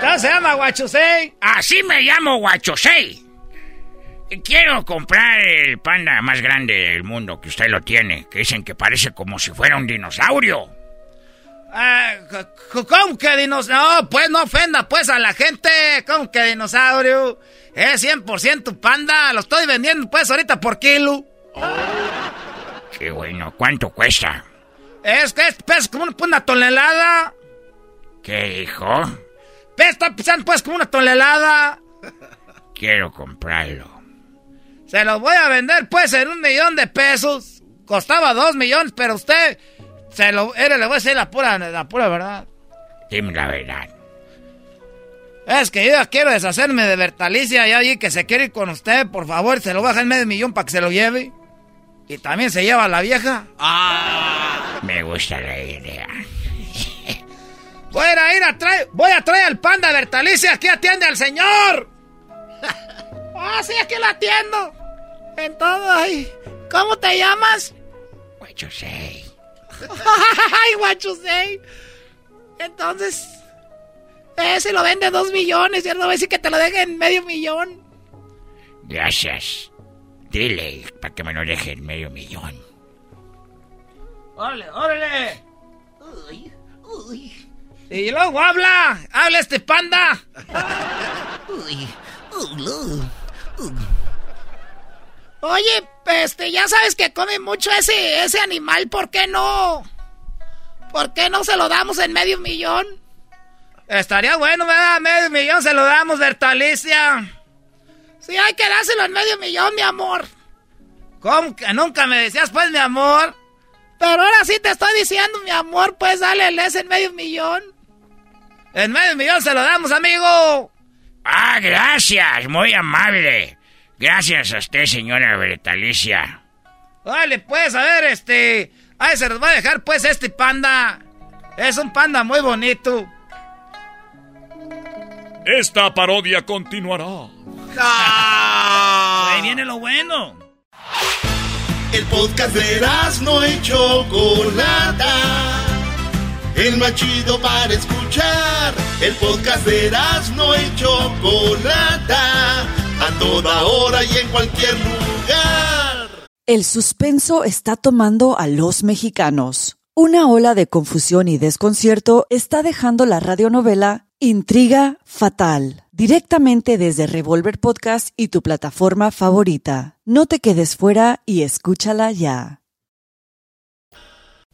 ¿Cómo se llama Guachosei? Así me llamo Guachosei. Quiero comprar el panda más grande del mundo que usted lo tiene, que dicen que parece como si fuera un dinosaurio. Ah, ¿Cómo que dinosaurio? No, pues no ofenda pues a la gente. ¿Cómo que dinosaurio? Es 100% panda. Lo estoy vendiendo pues ahorita por kilo. qué bueno. ¿Cuánto cuesta? Es que pesa como una, tonelada. ¿Qué dijo? Pesa pesando pues como una tonelada. Quiero comprarlo. Se los voy a vender pues en un millón de pesos. Costaba dos millones, pero usted se lo le voy a decir la pura, la pura verdad. Dime la verdad. Es que yo ya quiero deshacerme de Bertalicia y allí que se quiere ir con usted, por favor, se lo baja en medio millón para que se lo lleve. Y también se lleva a la vieja. Ah. Me gusta la idea. Voy a ir a traer, voy a traer al panda Bertalicia, aquí atiende al señor. Ah, sí, aquí lo atiendo. En todo ahí. ¿Cómo te llamas? Guachusei. Ay, Guachusei. Entonces, ese lo vende dos millones y él no va a decir que te lo deje en medio millón. Gracias. Dile para que me lo deje en medio millón. ¡Órale, órale! Uy, uy. Y luego habla, habla este panda. uy, Oye, este, ya sabes que come mucho ese, ese animal, ¿por qué no? ¿Por qué no se lo damos en medio millón? Estaría bueno, ¿verdad? Medio millón se lo damos, Bertalicia. Sí, hay que dárselo en medio millón, mi amor. ¿Cómo que nunca me decías, pues, mi amor? Pero ahora sí te estoy diciendo, mi amor, pues dale el en medio millón. En medio millón se lo damos, amigo. Ah, gracias, muy amable. Gracias a usted, señora Bertalicia. Vale, pues, a ver, este... Ay, se nos va a dejar, pues, este panda. Es un panda muy bonito. Esta parodia continuará. Ahí viene lo bueno. El podcast de no hecho Chocolata. El más chido para escuchar. El podcast de no hecho Chocolata a toda hora y en cualquier lugar. El suspenso está tomando a los mexicanos. Una ola de confusión y desconcierto está dejando la radionovela Intriga Fatal, directamente desde Revolver Podcast y tu plataforma favorita. No te quedes fuera y escúchala ya.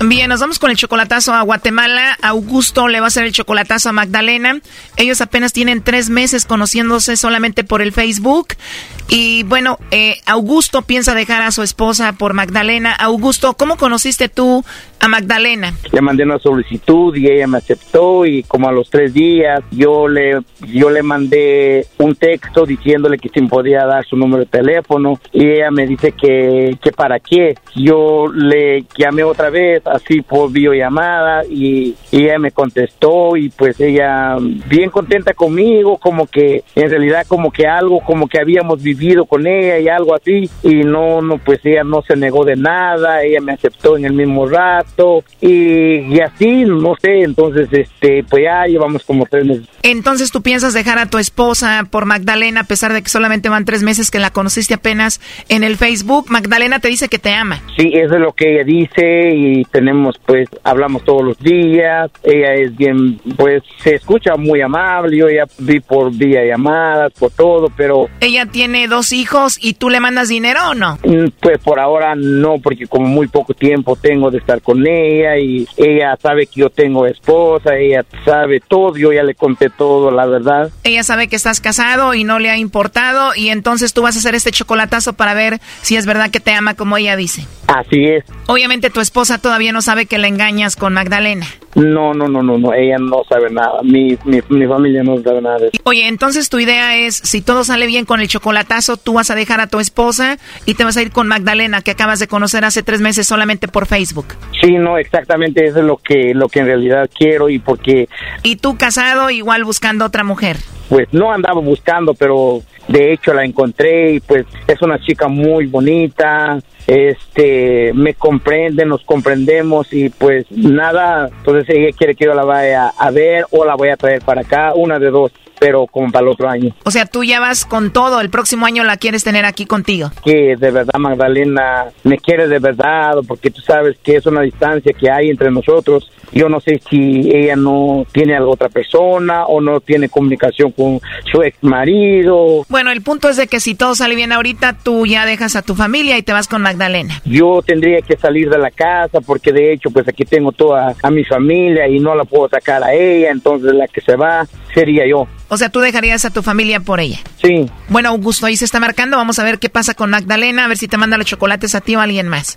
Bien, nos vamos con el chocolatazo a Guatemala. Augusto le va a hacer el chocolatazo a Magdalena. Ellos apenas tienen tres meses conociéndose solamente por el Facebook. Y bueno, eh, Augusto piensa dejar a su esposa por Magdalena. Augusto, ¿cómo conociste tú a Magdalena? Le mandé una solicitud y ella me aceptó y como a los tres días yo le yo le mandé un texto diciéndole que si podía dar su número de teléfono y ella me dice que, que para qué. Yo le llamé otra vez así por videollamada y, y ella me contestó y pues ella bien contenta conmigo como que en realidad como que algo como que habíamos vivido con ella y algo así y no no pues ella no se negó de nada ella me aceptó en el mismo rato y, y así no sé entonces este pues ya llevamos como tres meses. Entonces tú piensas dejar a tu esposa por Magdalena a pesar de que solamente van tres meses que la conociste apenas en el Facebook Magdalena te dice que te ama. Sí eso es lo que ella dice y tenemos pues hablamos todos los días, ella es bien pues se escucha muy amable, yo ya vi por vía llamadas, por todo, pero ella tiene dos hijos y tú le mandas dinero o no? Mm, Pues por ahora no, porque como muy poco tiempo tengo de estar con ella y ella sabe que yo tengo esposa, ella sabe todo, yo ya le conté todo, la verdad. Ella sabe que estás casado y no le ha importado y entonces tú vas a hacer este chocolatazo para ver si es verdad que te ama como ella dice. Así es. Obviamente tu esposa todavía no sabe que le engañas con Magdalena. No, no, no, no, no, ella no sabe nada, mi, mi, mi familia no sabe nada de eso. Oye, entonces tu idea es, si todo sale bien con el chocolatazo, tú vas a dejar a tu esposa y te vas a ir con Magdalena, que acabas de conocer hace tres meses solamente por Facebook. Sí, no, exactamente eso es lo que, lo que en realidad quiero y porque Y tú casado, igual buscando otra mujer. pues no andaba buscando, pero de hecho la encontré y pues es una chica muy bonita, este, me comprende, nos comprendemos y pues nada, entonces ella quiere que yo la vaya a ver o la voy a traer para acá, una de dos, pero como para el otro año. O sea, tú ya vas con todo, el próximo año la quieres tener aquí contigo. Que de verdad Magdalena me quiere de verdad, porque tú sabes que es una distancia que hay entre nosotros. Yo no sé si ella no tiene a otra persona o no tiene comunicación con su ex marido. Bueno, el punto es de que si todo sale bien ahorita, tú ya dejas a tu familia y te vas con Magdalena. Yo tendría que salir de la casa porque de hecho pues aquí tengo toda a mi familia y no la puedo sacar a ella, entonces la que se va sería yo. O sea, tú dejarías a tu familia por ella. Sí. Bueno, Augusto, ahí se está marcando. Vamos a ver qué pasa con Magdalena, a ver si te manda los chocolates a ti o a alguien más.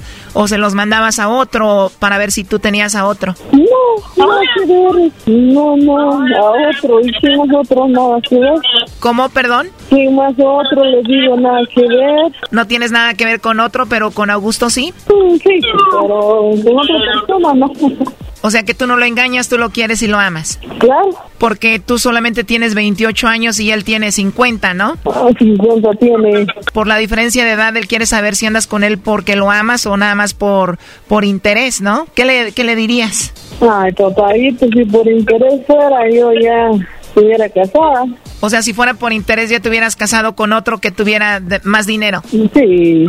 o se los mandabas a otro para ver si tú tenías a otro. No, nada que ver. No, no, a otro. ¿Y quién es otro? Nada que ver. ¿Cómo, perdón? ¿Quién más otro? Les digo, nada que ver. No tienes nada que ver con otro, pero con Augusto sí. Mm, Sí, pero con otra persona no. O sea que tú no lo engañas, tú lo quieres y lo amas. Claro. Porque tú solamente tienes 28 años y él tiene 50, ¿no? Ah, 50 tiene. Por la diferencia de edad, él quiere saber si andas con él porque lo amas o nada más por, por interés, ¿no? ¿Qué le, qué le dirías? Ay, papadito, si por interés fuera, yo ya estuviera casada. O sea, si fuera por interés ya te hubieras casado con otro que tuviera de- más dinero. Sí,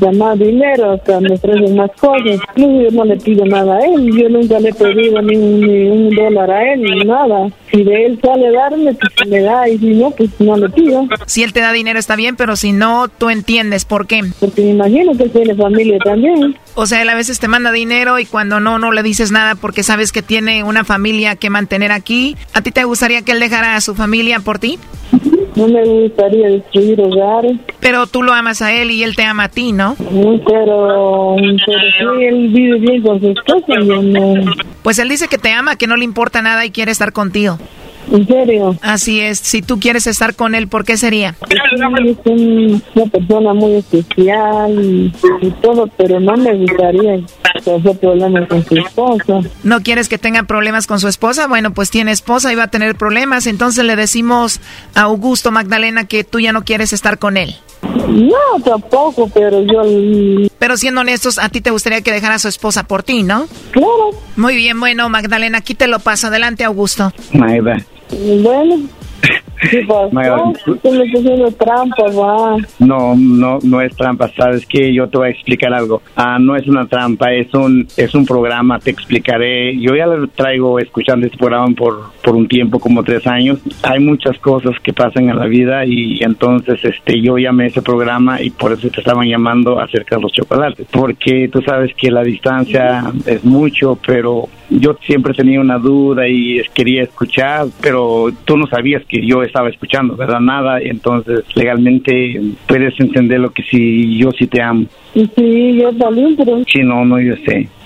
da más dinero, hasta me ofrecen más cosas. Incluso yo no le pido nada a él, yo nunca le he pedido ni un, ni un dólar a él, ni nada. Si de él sale darme, pues me da, y si no, pues no le pido. Si él te da dinero está bien, pero si no, tú entiendes por qué. Porque me imagino que tiene familia también. O sea, él a veces te manda dinero y cuando no, no le dices nada porque sabes que tiene una familia que mantener aquí. ¿A ti te gustaría que él dejara a su familia por ti? No me gustaría destruir hogares. Pero tú lo amas a él y él te ama a ti, ¿no? Mm, Pero, pero si él vive bien con su esposa, yo no. Pues él dice que te ama, que no le importa nada y quiere estar contigo. ¿En serio? Así es. Si tú quieres estar con él, ¿por qué sería? Es un- una persona muy especial y, y todo, pero no me gustaría tener problemas con su esposa. ¿No quieres que tenga problemas con su esposa? Bueno, pues tiene esposa y va a tener problemas. Entonces le decimos a Augusto Magdalena que tú ya no quieres estar con él. No, tampoco, pero yo... Pero siendo honestos, a ti te gustaría que dejara a su esposa por ti, ¿no? Claro. Muy bien, bueno, Magdalena, aquí te lo paso. Adelante, Augusto. Maida. Bueno, ¿qué pasó? Maida, Usted me está haciendo trampa, va. No, no, no es trampa, sabes que yo te voy a explicar algo. Ah, no es una trampa, es un, es un programa, te explicaré. Yo ya lo traigo escuchando este programa por, por un tiempo como tres años. Hay muchas cosas que pasan en la vida y entonces este yo llamé a ese programa y por eso te estaban llamando acerca de los chocolates, porque tú sabes que la distancia es mucho, pero yo siempre tenía una duda y quería escuchar, pero tú no sabías que yo estaba escuchando, ¿verdad? Nada, entonces legalmente puedes entender lo que sí, yo sí te amo. Sí, yo también, pero... Sí, no, no, yo sé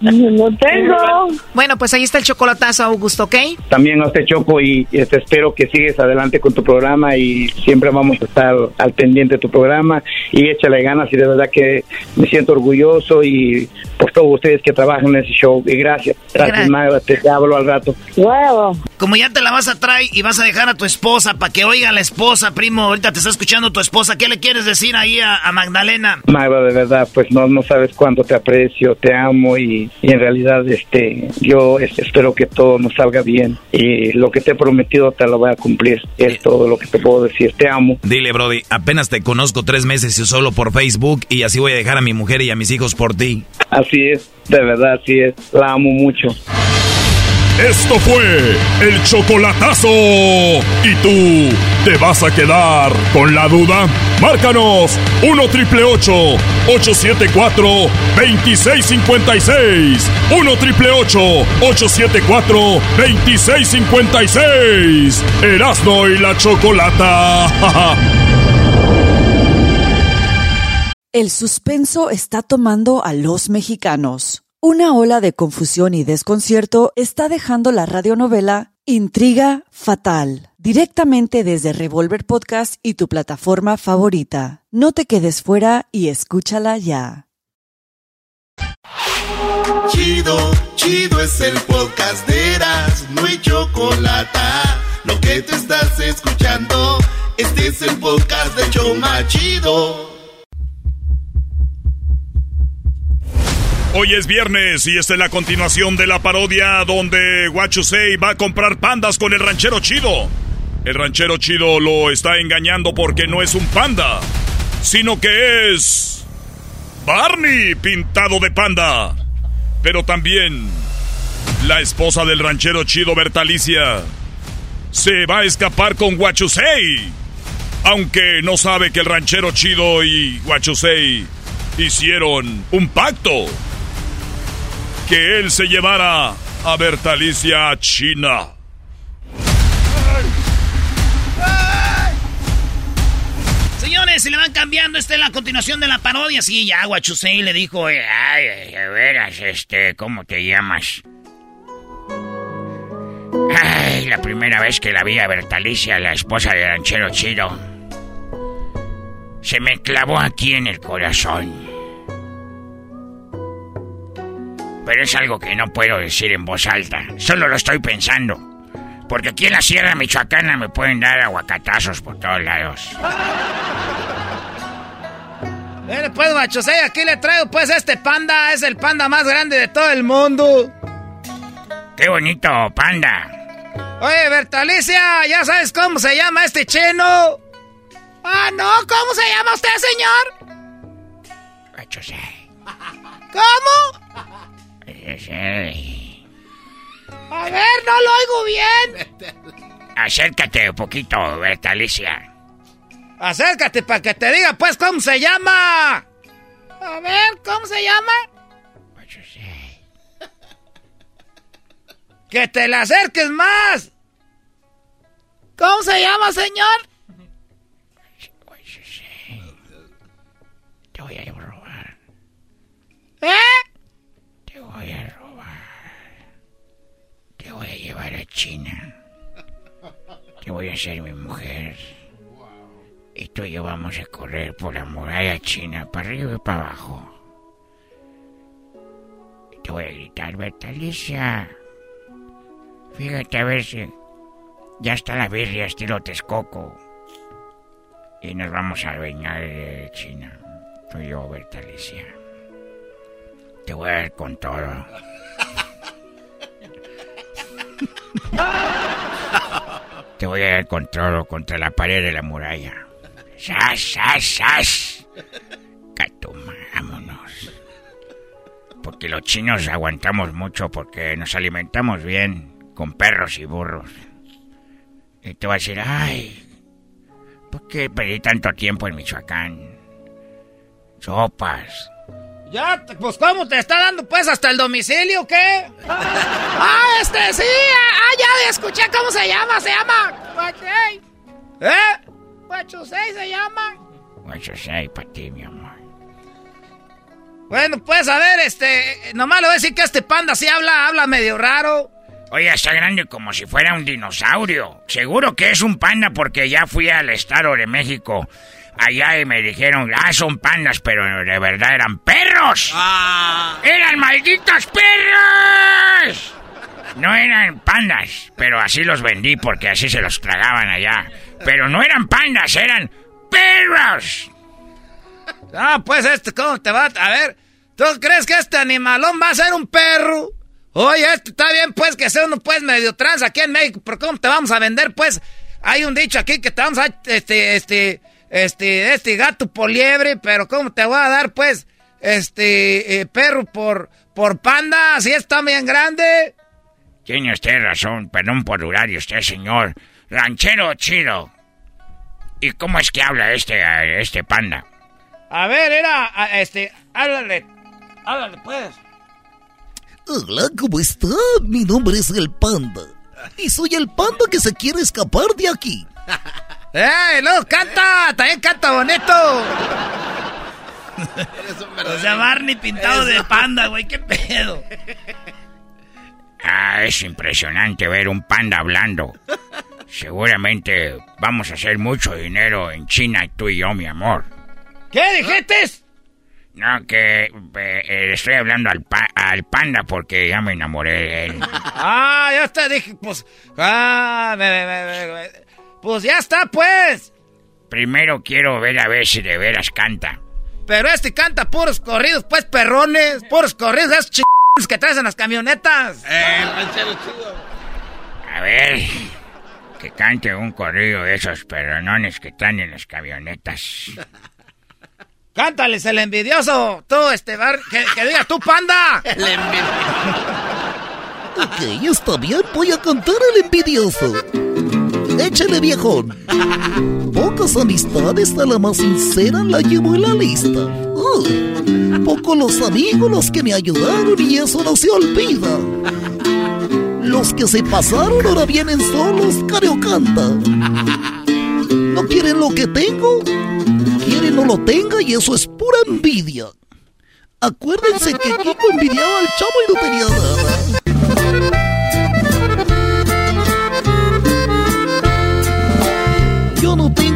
No tengo. Bueno, pues ahí está el chocolatazo, Augusto, ¿ok? También a usted, Choco, y, te espero que sigues adelante con tu programa y siempre vamos a estar al pendiente de tu programa y échale ganas y de verdad que me siento orgulloso y por todos ustedes que trabajan en ese show. Y gracias. Gracias, Magda. Te, hablo al rato. Como ya te la vas a traer y vas a dejar a tu esposa para que oiga a la esposa, primo, ahorita te está escuchando tu esposa, ¿qué le quieres decir ahí a, a Magdalena? Magda, de verdad, pues no, no sabes cuánto te aprecio, te amo y y, en realidad este yo espero que todo nos salga bien y lo que te he prometido te lo voy a cumplir. Es todo lo que te puedo decir. Te amo. Dile, Brody, apenas te conozco tres meses y solo por Facebook y así voy a dejar a mi mujer y a mis hijos por ti. Así es, de verdad, así es. La amo mucho. Esto fue el chocolatazo. ¿Y tú te vas a quedar con la duda? Márcanos 1 triple 874 2656. 1 triple 874 2656. Erasno y la chocolata. el suspenso está tomando a los mexicanos. Una ola de confusión y desconcierto está dejando la radionovela Intriga Fatal, directamente desde Revolver Podcast y tu plataforma favorita. No te quedes fuera y escúchala ya. Chido, chido es el podcast de Eras, no hay chocolate. Lo que te estás escuchando, este es el podcast de Choma Chido. Hoy es viernes y esta es la continuación de la parodia donde Guachusei va a comprar pandas con el ranchero chido. El ranchero chido lo está engañando porque no es un panda, sino que es Barney pintado de panda. Pero también la esposa del ranchero chido Bertalicia se va a escapar con Guachusei. Aunque no sabe que el ranchero chido y Guachusei hicieron un pacto que él se llevara a Bertalicia a China. Señores, se le van cambiando. Esta es la continuación de la parodia. Sí, ya Guachusei le dijo, ay, a veras, este, ¿cómo te llamas? Ay, la primera vez que la vi a Bertalicia, la esposa del ranchero chido, se me clavó aquí en el corazón. Pero es algo que no puedo decir en voz alta. Solo lo estoy pensando. Porque aquí en la Sierra Michoacana me pueden dar aguacatazos por todos lados. Eh, pues, machos, eh, aquí le traigo pues este panda. Es el panda más grande de todo el mundo. Qué bonito panda. Oye, Bertalicia, ¿ya sabes cómo se llama este cheno? Ah, no, ¿cómo se llama usted, señor? Machos, ¿Cómo? A ver, no lo oigo bien. Acércate un poquito, Alicia. Acércate para que te diga, pues, cómo se llama. A ver, ¿cómo se llama? Que te la acerques más. ¿Cómo se llama, señor? Te voy a robar. ¿Eh? Te voy a robar. Te voy a llevar a China. Te voy a hacer mi mujer. Y tú y yo vamos a correr por la muralla china, para arriba y para abajo. Y te voy a gritar, Bertalicia. Fíjate a ver si ya está la birria estilo Texcoco. Y nos vamos a bañar de China. Tú y yo, Bertalicia. Te voy a ver con todo. Te voy a ver con contra la pared de la muralla. ¡Sas, sas, sas! Catuma, vámonos. Porque los chinos aguantamos mucho porque nos alimentamos bien con perros y burros. Y te va a decir, ay, ¿por qué perdí tanto tiempo en Michoacán? Sopas. Ya, pues ¿cómo te está dando pues hasta el domicilio o qué? ah, este sí, ah, ya escuché cómo se llama, se llama Guachusei. ¿Eh? Guachusei se llama. Guachusei para ti, mi amor. Bueno, pues a ver, este, nomás le voy a decir que este panda sí habla, habla medio raro. Oye, está grande como si fuera un dinosaurio. Seguro que es un panda porque ya fui al Estado de México allá y me dijeron, ah, son pandas, pero de verdad eran perros. ¡Eran malditos perros! No eran pandas, pero así los vendí porque así se los tragaban allá. Pero no eran pandas, eran perros. Ah, pues este, ¿cómo te va? A ver, ¿tú crees que este animalón va a ser un perro? Oye, este está bien, pues, que sea uno, pues, medio trans aquí en México, pero ¿cómo te vamos a vender, pues? Hay un dicho aquí que te vamos a, este, este, este, este gato por liebre, pero ¿cómo te voy a dar, pues, este, eh, perro por, por panda, si está bien grande? Tiene usted razón, perdón por durar y usted, señor. Ranchero chido. ¿Y cómo es que habla este, este panda? A ver, era, este, háblale, háblale, pues. Hola, ¿cómo está? Mi nombre es el panda. Y soy el panda que se quiere escapar de aquí. ¡Eh! ¡No! ¡Canta! ¡También canta bonito! o sea, Barney pintado de panda, güey. ¿Qué pedo? Ah, es impresionante ver un panda hablando. Seguramente vamos a hacer mucho dinero en China, tú y yo, mi amor. ¿Qué dijiste? No, que eh, eh, estoy hablando al, pa al, panda porque ya me enamoré de él. ah, ya está, dije, pues. Ah, me, me, me, pues ya está, pues. Primero quiero ver a ver si de veras canta. Pero este canta puros corridos, pues perrones, puros corridos, esos ch... que traes en las camionetas. Eh, ranchero chido. A ver, que cante un corrido de esos perronones que están en las camionetas. Cántales el envidioso, tú, este bar, que, que diga tú, panda. El envidioso. ok, está bien, voy a cantar el envidioso. Échale, viejón. Pocas amistades, a la más sincera la llevo en la lista. Uh, pocos los amigos los que me ayudaron y eso no se olvida. Los que se pasaron ahora vienen solos, careo canta. ¿No quieren lo que tengo? Quieren no lo tenga y eso es pura envidia. Acuérdense que Kiko envidiaba al chavo y no tenía nada.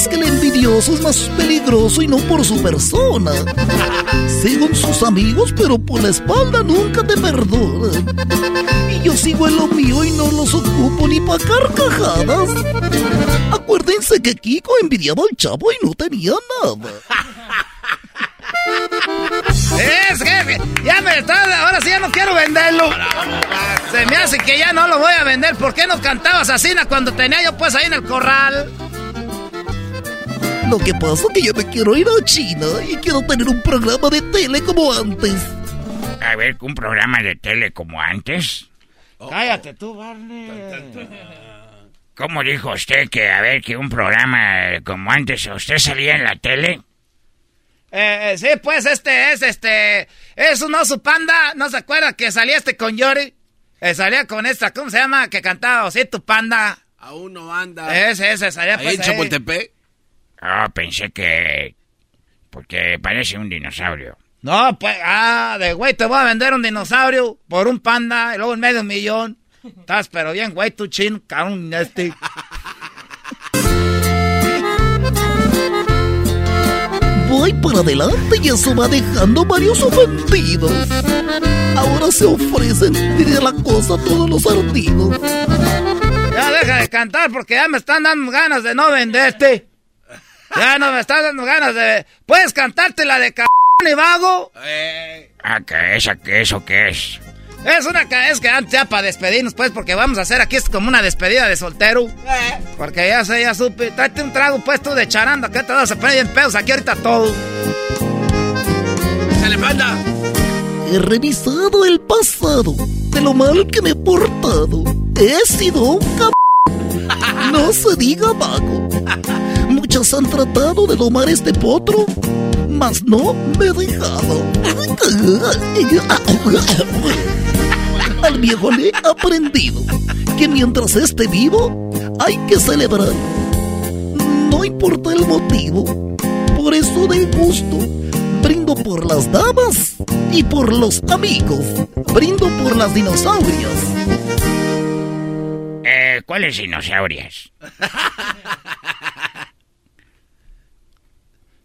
Es que el envidioso es más peligroso y no por su persona. Según sus amigos, pero por la espalda nunca te perdona. Y yo sigo en lo mío y no los ocupo ni pa' carcajadas. Acuérdense que Kiko envidiaba al chavo y no tenía nada. Es jefe, ya me está, ahora sí ya no quiero venderlo. Se me hace que ya no lo voy a vender. ¿Por qué no cantabas así cuando tenía yo pues ahí en el corral? Lo que pasa es que yo me quiero ir a China y quiero tener un programa de tele como antes. A ver, un programa de tele como antes. Cállate tú, Barney. ¿Cómo dijo usted que, a ver, que un programa como antes, usted salía en la tele? Eh, eh, sí, pues este es, este, es un oso panda, ¿no se acuerda que salía este con Yori? Eh, salía con esta, ¿cómo se llama? Que cantaba tu Panda. Aún no anda. Ese, ese, salía Ahí pues en ahí. Chapultepec. Ah, pensé que... Porque parece un dinosaurio. No, pues, ah, de güey, te voy a vender un dinosaurio por un panda y luego en medio millón. Estás pero bien, güey, tu chin, cabrón, este. Voy para adelante y eso va dejando varios ofendidos. Ahora se ofrecen, diré la cosa, todos los artidos. Ya deja de cantar porque ya me están dando ganas de no venderte. Ya no me están dando ganas de... ¿Puedes cantarte la de c y vago? Ah, ¿qué es? ¿Qué eso qué es? Es una es que antes ya para despedirnos, pues, porque vamos a hacer aquí es como una despedida de soltero. Porque ya sé, ya supe. Tráete un trago puesto de charanda, que te vas a poner bien pedos aquí ahorita todo. ¡Se le manda! He revisado el pasado de lo mal que me he portado. He sido un cab... No se diga vago. Muchas han tratado de domar este potro, mas no me he dejado. Al viejo le he aprendido que mientras esté vivo hay que celebrar. No importa el motivo, por eso de gusto brindo por las damas y por los amigos. Brindo por las dinosaurias. Eh, ¿cuáles dinosaurias?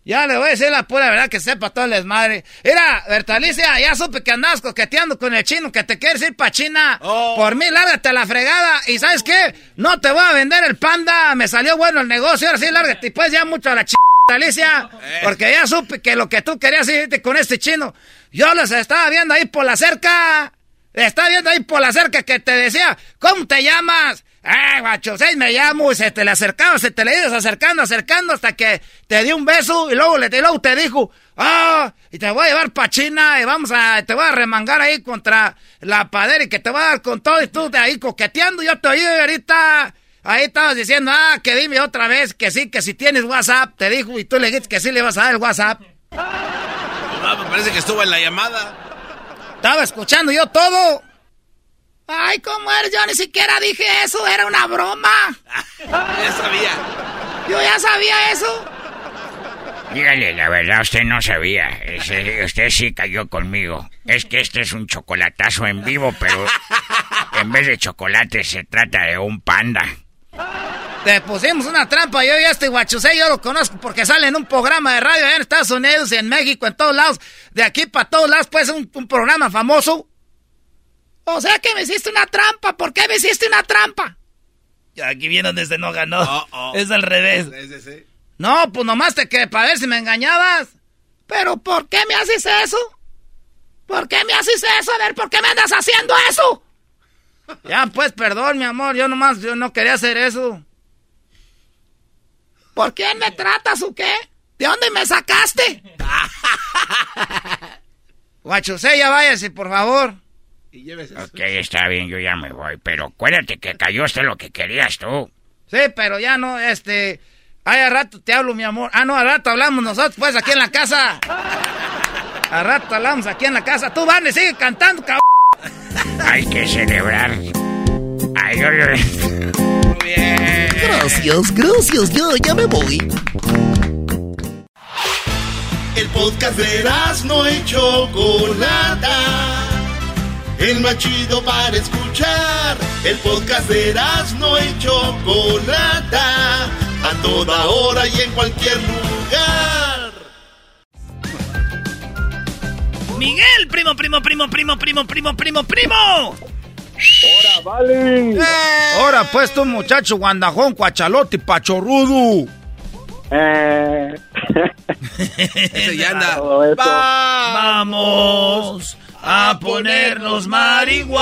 Ya le voy a decir la pura verdad que sepa todo el desmadre. Mira, Bertalicia, ya supe que andabas coqueteando con el chino, que te quieres ir pa' China. Por mí, lárgate a la fregada. ¿Y sabes qué? No te voy a vender el panda. Me salió bueno el negocio. Ahora sí, lárgate. Y pues ya mucho a la ch... Bertalicia. Porque ya supe que lo que tú querías irte con este chino. Yo los estaba viendo ahí por la cerca. Estaba viendo ahí por la cerca que te decía, ¿cómo te llamas? Ah, guacho, seis me llamo, y se te le acercaba, se te le ibas acercando, acercando hasta que te dio un beso y luego, le, y luego te dijo, ah, y te voy a llevar pa' China y vamos a, te voy a remangar ahí contra la padera y que te voy a dar con todo y tú de ahí coqueteando, yo te oí ahorita, ahí estabas diciendo, ah, que dime otra vez que sí, que si tienes WhatsApp, te dijo, y tú le dijiste que sí le vas a dar el WhatsApp. No, me parece que estuvo en la llamada. Estaba escuchando yo todo. Ay, ¿cómo eres? Yo ni siquiera dije eso, era una broma. ya sabía. Yo ya sabía eso. Dígale, la verdad, usted no sabía. Ese- usted sí cayó conmigo. Es que este es un chocolatazo en vivo, pero en vez de chocolate se trata de un panda. Te pusimos una trampa, yo ya este guachusé, yo lo conozco porque sale en un programa de radio allá en Estados Unidos, en México, en todos lados, de aquí para todos lados, pues un, un programa famoso. O sea que me hiciste una trampa, ¿por qué me hiciste una trampa? Ya aquí viene donde se no ganó. Es al revés. No, pues nomás te que para ver si me engañabas. Pero ¿por qué me haces eso? ¿Por qué me haces eso? A ver, ¿por qué me andas haciendo eso? Ya, pues, perdón, mi amor, yo nomás, yo no quería hacer eso. ¿Por quién me tratas o qué? ¿De dónde me sacaste? Guachusé, ya váyase, por favor. Ok, está bien, yo ya me voy. Pero acuérdate que cayó usted lo que querías tú. Sí, pero ya no, este... Ay, al rato te hablo, mi amor. Ah, no, al rato hablamos nosotros, pues, aquí en la casa. Al rato hablamos aquí en la casa. Tú, Barney, sigue cantando, cabrón. Hay que celebrar. Ay, yo- Gracias, gracias, ya, ya me voy. El podcast de no y Chocolata. El más chido para escuchar. El podcast de no y Chocolata. A toda hora y en cualquier lugar. Miguel, primo, primo, primo, primo, primo, primo, primo, primo. ¡Hora, vale! Ahora, pues, tú, muchacho guandajón, cuachalote y pachorrudo. Eh. Ese ya anda. Vamos a ponernos marihuanos.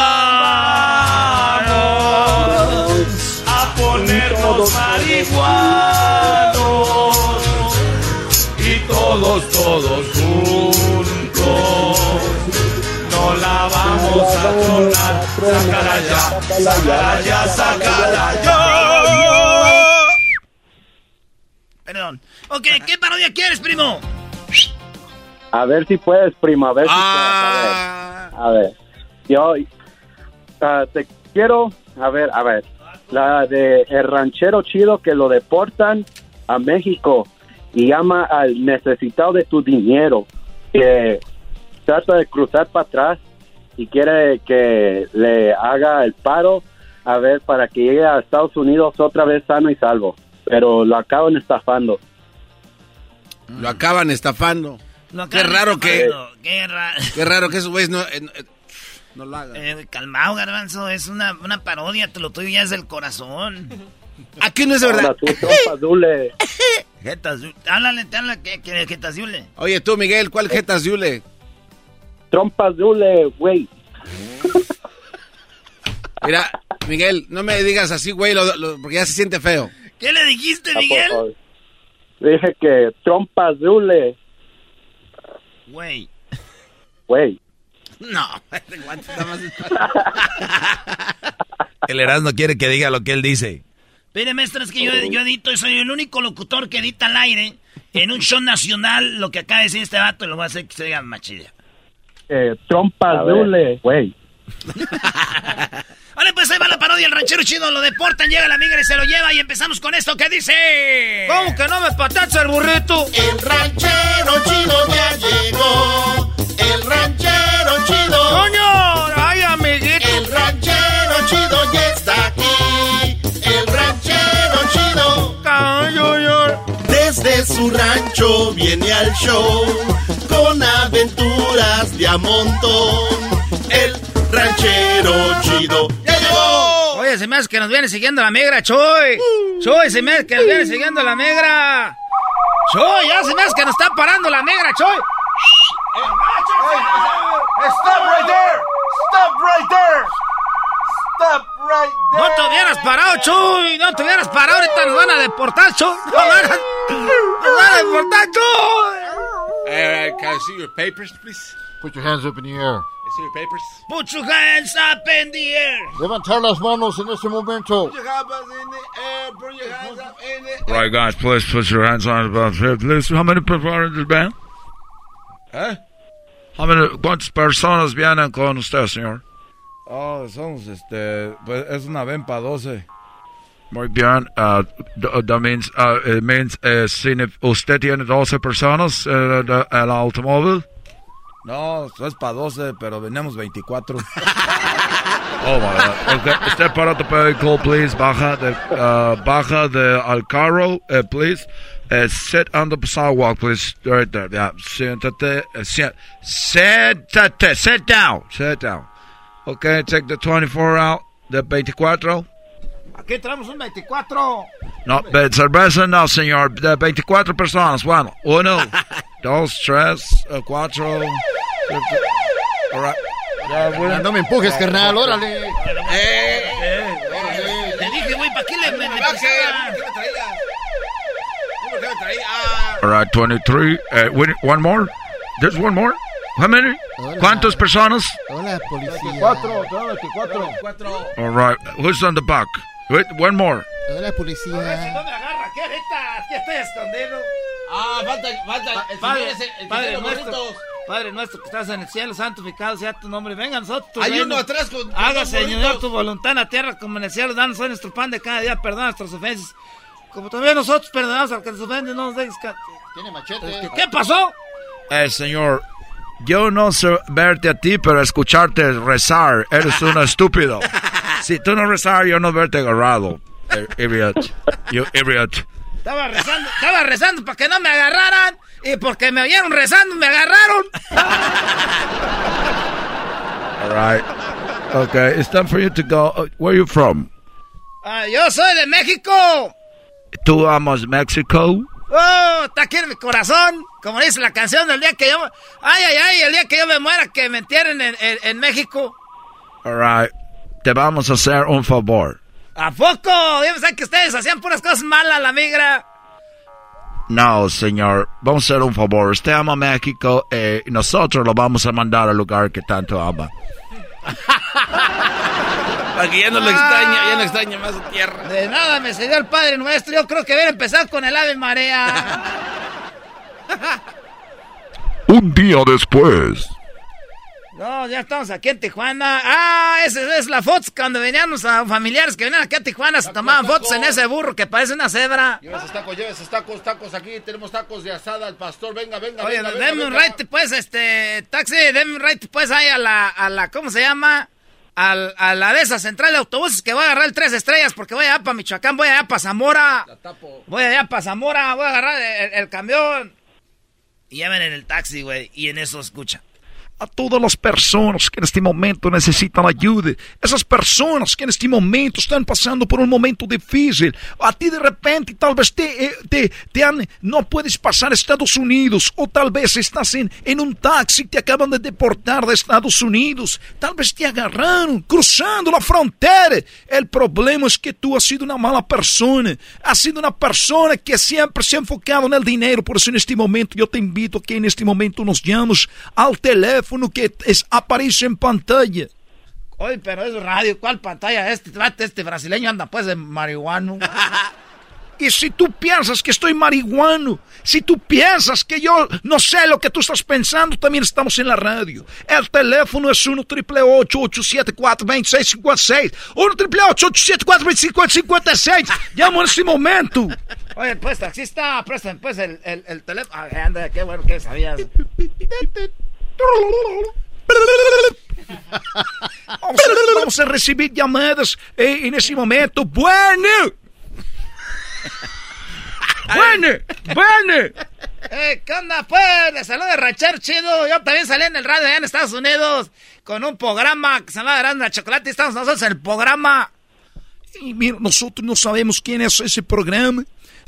A ponernos marihuanos. todos, todos juntos. No la vamos a tronar. Sácala ya, sácala ya, sácala ya. Perdón. Ok, ¿qué parodia quieres, primo? A ver si puedes, primo, a ver si Ah. puedes. A ver, a ver. yo ah, te quiero, a ver, a ver, la de el ranchero chido que lo deportan a México y llama al necesitado de tu dinero, que trata de cruzar para atrás y quiere que le haga el paro, a ver, para que llegue a Estados Unidos otra vez sano y salvo, pero lo acaban estafando. Lo acaban estafando. Lo Qué raro que... Qué raro. Qué raro que esos güeyes no, eh, eh, no lo hagan. Eh, calmado, garbanzo, es una, una parodia, te lo tuyo ya es del corazón. Aquí no es de verdad. Hola, tú, trompa, Dule. Jetas, háblale, te habla que, que jetas Yule. Oye, tú, Miguel, ¿cuál jetas Yule? Trompas Dule, güey. Mira, Miguel, no me digas así, güey, lo- lo- porque ya se siente feo. ¿Qué le dijiste, Ah, por Miguel? Dije que trompas Dule, Güey. güey. No. El Erasmo quiere que diga lo que él dice. Mire, maestro, es que yo, yo edito y soy el único locutor que edita al aire en un show nacional lo que acaba de decir este vato y lo voy a hacer que se diga machilla. Eh, trompas. Dule, güey. Vale, pues ahí va la parodia, el ranchero chido lo deportan, llega la migra y se lo lleva y empezamos con esto que dice... ¿Cómo que no me patacha el burrito? El ranchero chido ya llegó. El ranchero chido. ¡Coño! ¡Ay, amiguito! El ranchero chido ya está aquí. El ranchero chido. Desde su rancho viene al show. Con aventuras de a montón. El ranchero chido ya llegó. Oye, se me hace que nos viene siguiendo la migra, Choy. Choy, se me hace que nos viene siguiendo la migra. Choy, ya se me hace que nos está parando la migra, Choy. Stop right there. Stop right there. Stop right No te hubieras parado, Chuy. No te hubieras parado. Ahorita nos van a deportar, Chuy. Nos van a, nos van a deportar, Chuy. Eh, can I see your papers, please? Put your hands up in the air. I see your papers. Put your hands up in the air. Levantar las manos en este momento. Put your hands up in the air, put your hands up in the Right, guys, please put your hands on about here. How many people are in this band? ¿Eh? How many, ¿Cuántas personas vienen con usted, señor? Oh, somos este. Pues es una vempa 12. Muy bien. Uh, that means, uh, it means, uh, si ne- usted tiene 12 personas en el, el automóvil. No, es para 12, pero venimos 24. Oh, my God. Okay, step out of the please. Baja de, uh, baja de al carro, uh, please. Uh, sit on the sidewalk, please. Right there. Yeah. Siéntate. Uh, si- siéntate. Sit down. Sit down. Okay, take the 24 out. The 24. Aquí traemos un 24. No, de cerveza no, señor. De 24 personas. Bueno, uno, dos, tres, uh, cuatro. All right. Ya, no me empujes, carnal, órale. Te dije, güey, ¿para qué le me, All right, 23. Uh, one more? There's one more? How many? ¿Cuántas personas? Hola, policía. 24, tenemos 24. All right. Who's on the back? Wait, one more. Hola, policía. me agarra, ¿qué ahorita? Aquí estoy escondido. Ah, falta, falta. El Padre, señor es el, el Padre nuestro. Padre nuestro que estás en el cielo, santificado sea tu nombre. Venga a nosotros. Hay reino. uno atrás con- con Hágase, Señor, tu voluntad en la tierra como en el cielo. Danos hoy nuestro pan de cada día. Perdona nuestras ofensas. Como también nosotros perdonamos al que nos ofende. No nos dejes Tiene machete. ¿Qué pasó? Eh, señor, yo no sé verte a ti, pero escucharte rezar, eres un estúpido. Si tú no rezar, yo no verte agarrado. Idiot. You idiot. Estaba rezando, estaba rezando para que no me agarraran. Y porque me oyeron rezando, me agarraron. All right. Okay, it's time for you to go. Uh, where are you from? Ah, yo soy de México. ¿Tú amas México? Oh, está aquí en mi corazón. Como dice la canción del día que yo... Ay, ay, ay, el día que yo me muera, que me entierren en, en- en México. All right. Te vamos a hacer un favor. ¿A poco? Yo pensaba que ustedes hacían puras cosas malas, la migra. No, señor. Vamos a hacer un favor. Usted ama México eh, y nosotros lo vamos a mandar al lugar que tanto ama. Para que ya no lo extraña, ya no extraña más su tierra. De nada me salió el Padre Nuestro. Yo creo que hubiera empezado con el Ave Marea. Un día después. No, ya estamos aquí en Tijuana. Ah, esa es la foto cuando veníamos a familiares que venían aquí a Tijuana, se tomaban fotos en ese burro que parece una cebra. Lleva esos tacos, lleva esos tacos, tacos aquí. Tenemos tacos de asada al pastor. Venga, venga, Oye, venga. venga, denme un right, pues, este, taxi, denme un right, pues, ahí a la, a la, ¿cómo se llama? Al, a la de esa central de autobuses que voy a agarrar el tres estrellas porque voy allá para Michoacán, voy allá para Zamora. Voy allá para Zamora, voy a agarrar el, el camión. Y ya ven en el taxi, güey, y en eso escucha. A todas las personas que en este momento necesitan ayuda, esas personas que en este momento están pasando por un momento difícil, a ti de repente tal vez te, eh, te, te han, no puedes pasar a Estados Unidos, o tal vez estás en, en un taxi, te acaban de deportar de Estados Unidos, tal vez te agarraron cruzando la frontera. El problema es que tú has sido una mala persona, has sido una persona que siempre se ha enfocado en el dinero, por eso en este momento yo te invito a que en este momento nos llames al teléfono que es, aparece en pantalla. Oye, pero es radio, ¿cuál pantalla? Este, este brasileño anda pues de marihuano. Y si tú piensas que estoy marihuano, si tú piensas que yo no sé lo que tú estás pensando, también estamos en la radio. El teléfono es 1 triple 874 2656 1 triple 874 2656 Llamo en este momento. Oye, pues, taxista, préstame pues el, el, el teléfono. Ah, anda, qué bueno que sabías. Vamos a, vamos a recibir llamadas eh, en ese momento. Bueno. Bueno, bueno. Eh, ¿Qué onda, pues? Le saluda Rancher Chido. Yo también salí en el radio allá en Estados Unidos con un programa que se llama Grande la Chocolate. Estamos nosotros en el programa. Y mira, nosotros no sabemos quién es ese programa,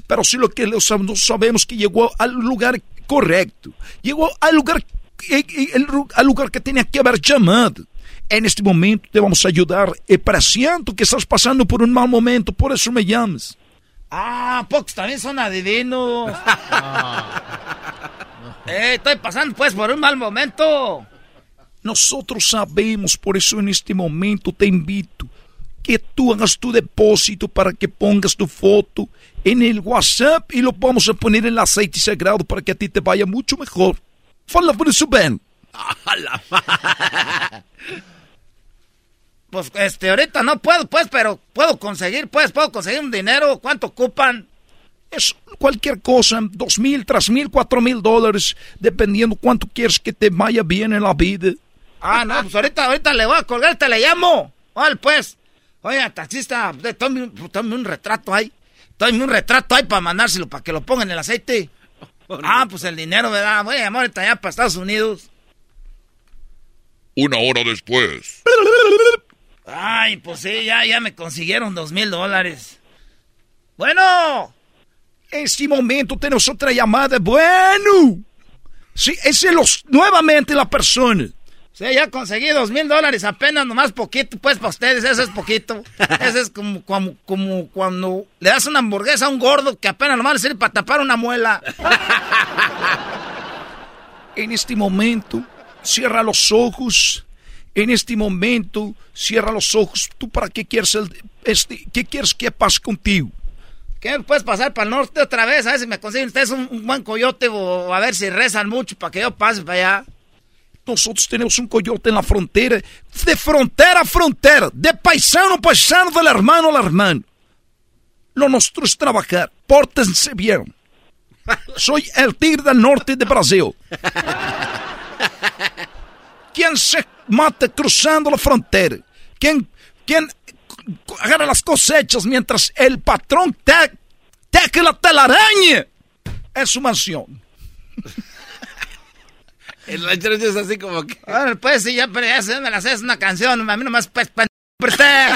pero sí lo que lo sabemos que llegó al lugar correcto. Llegó al lugar, eh, eh, el ru- al lugar que tenía que haber llamado. En este momento te vamos a ayudar. Eh, para siento que estás pasando por un mal momento, por eso me llamas. Ah, pocos también son adivinos. eh, estoy pasando pues por un mal momento. Nosotros sabemos, por eso en este momento te invito que tú hagas tu depósito para que pongas tu foto en el WhatsApp y lo vamos a poner en el aceite sagrado para que a ti te vaya mucho mejor. Fala por eso, Ben. Pues este, ahorita no puedo, pues, pero puedo conseguir, pues, puedo conseguir un dinero. ¿Cuánto ocupan? Es cualquier cosa, dos mil, tres mil, cuatro mil dólares, dependiendo cuánto quieres que te vaya bien en la vida. Ah, no, pues ahorita, ahorita le voy a colgar, te le llamo. Vale, pues. Oiga, taxista, de- tome un, tome un retrato ahí. Tome un retrato ahí para mandárselo, para que lo pongan en el aceite. Ah, pues el dinero, ¿verdad? Voy a llamar allá para Estados Unidos. Una hora después. Ay, pues sí, ya, ya me consiguieron dos mil dólares. Bueno. En este momento tenemos otra llamada. Bueno. Sí, ese es los, nuevamente la persona. Sí, ya conseguí dos mil dólares, apenas nomás poquito, pues para ustedes, eso es poquito. Eso es como, como, como cuando le das una hamburguesa a un gordo que apenas nomás le sirve para tapar una muela. En este momento, cierra los ojos. En este momento, cierra los ojos. ¿Tú para qué quieres el, este, qué quieres que pase contigo? ¿Qué puedes pasar para el norte otra vez? A ver si me consiguen ustedes un, un buen coyote o a ver si rezan mucho para que yo pase para allá. Nosotros tenemos un coyote en la frontera, de frontera a frontera, de paisano a paisano, del hermano al hermano. Lo nuestro es trabajar, pórtense bien. Soy el tigre del norte de Brasil. ¿Quién se mata cruzando la frontera? ¿Quién, quién agarra las cosechas mientras el patrón te, la telaraña en su mansión? El ranchero es así como que. Bueno, pues sí, ya, pero ya se me la sé, es una canción, a mí nomás pues, pero usted.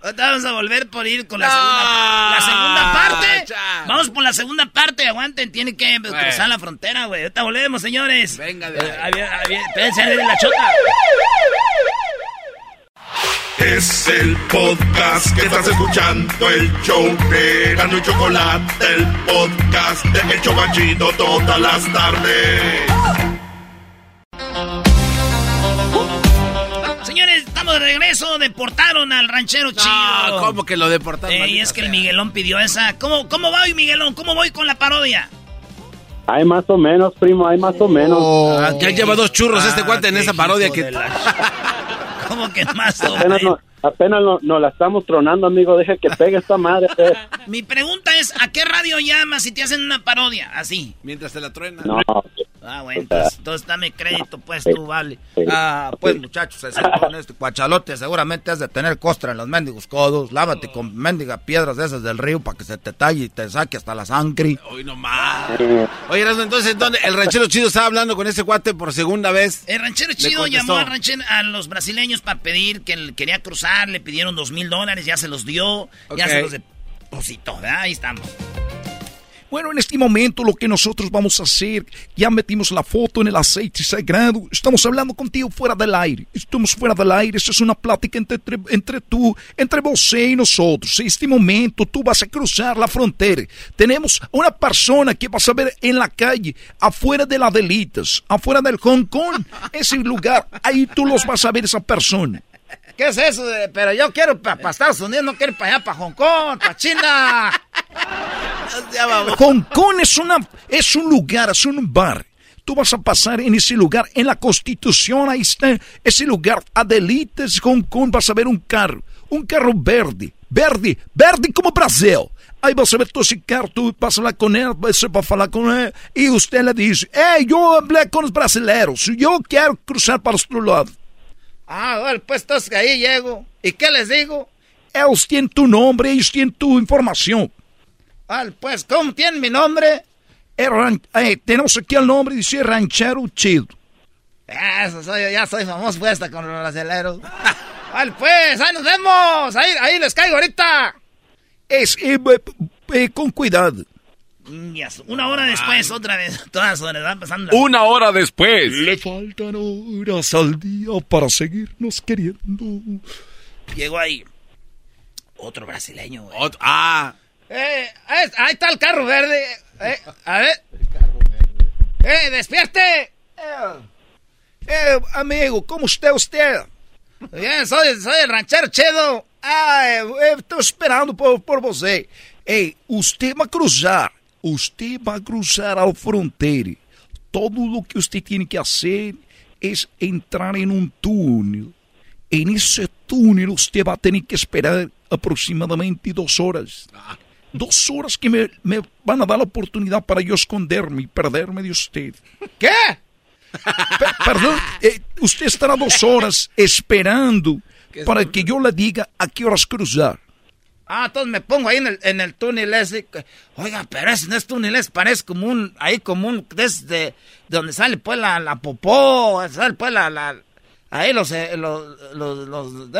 Ahorita Vamos a volver por ir con la, segunda, la segunda parte. cha. Vamos por la segunda parte. Aguanten, tienen que pues, cruzar la frontera, güey. Ahorita volvemos, señores. Venga, de Eh, ahí viene- ahí viene la chota. Es el podcast que estás escuchando, el show de Gano y Chocolate, el podcast de El Chocachito todas las tardes. Señores, estamos de regreso. Deportaron al ranchero chido. ¿cómo que lo deportaron? Ey, maldita es que el? Miguelón pidió esa. ¿Cómo, ¿Cómo va hoy, Miguelón? ¿Cómo voy con la parodia? Hay más o menos, primo, hay más o menos. Ah, ya lleva dos churros este cuate en esa parodia que... ¿Cómo que más Apenas, no, apenas no, no la estamos tronando, amigo. Deja que pegue esta madre. Mi pregunta es, ¿a qué radio llamas si te hacen una parodia? Así. Mientras te la truena. No, Ah, bueno, entonces, entonces dame crédito, pues tú, vale. Ah, pues muchachos, se con este cuachalote seguramente has de tener costra en los mendigos codos. Lávate con mendiga piedras de esas del río para que se te talle y te saque hasta la sangre. Hoy nomás. Oye, Erasmo, entonces, ¿dónde? El ranchero chido estaba hablando con ese cuate por segunda vez. El ranchero chido llamó al ranchero, a los brasileños para pedir que él quería cruzar, le pidieron dos mil dólares, ya se los dio, ya se los depositó, ¿verdad? Ahí estamos. Bueno, en este momento lo que nosotros vamos a hacer, ya metimos la foto en el aceite sagrado, estamos hablando contigo fuera del aire, estamos fuera del aire, es una plática entre, entre, entre tú, entre vos y nosotros. En este momento tú vas a cruzar la frontera. Tenemos una persona que vas a ver en la calle, afuera de las delitas, afuera del Hong Kong, ese lugar, ahí tú los vas a ver esa persona. ¿Qué es eso? de- pero yo quiero para Estados Unidos, no quiero para allá, para Hong Kong, para China. Hong Kong es, una, es un lugar, es un bar. Tú vas a pasar en ese lugar, en la Constitución, ahí está ese lugar, Adelitas, Hong Kong, vas a ver un carro, un carro verde, verde, verde como Brasil. Aí você vê todo esse carro, tu passa lá com ele, você vai falar com ele, e você le diz, Ei, eu falei com os brasileiros, eu quero cruzar para o outro lado. Ah, bueno, pues entonces ahí llego. ¿Y qué les digo? Ellos tienen tu nombre, ellos tienen tu información. Ah, pues, ¿cómo tienen mi nombre? É, tenemos aquí el nombre, dice Ranchero Chido. Ah, Eso soy, ya soy famoso pues, hasta con los brasileros. Vale, pues, ahí nos vemos. Ahí, ahí les caigo ahorita. Es, eh, eh, con cuidado. Una hora después, otra vez, todas horas, van pasando. Una hora después. Le faltan horas al día para seguirnos queriendo. Llegó ahí otro brasileño, güey. ah. Eh, ahí, ahí está el carro verde. Eh, a ver. Eh, despierte. Eh, amigo, ¿cómo está usted? Bien, soy, soy el ranchero chedo. Ah, eu estou esperando por, por você. Ei, você vai cruzar. Você vai cruzar a fronteira. Todo o que você tem que fazer é entrar em um túnel. En ese túnel usted va a tener que esperar aproximadamente dos horas. Dos horas que me, me van a dar la oportunidad para yo esconderme y perderme de usted. ¿Qué? Pe- perdón, eh, usted estará dos horas esperando para que yo le diga a qué horas cruzar. Ah, entonces me pongo ahí en el, el túnel ese. Oiga, pero ese no es túnel, es, parece como un, ahí como un, desde de donde sale pues la, la popó, sale pues la, la ahí los, eh, los, los,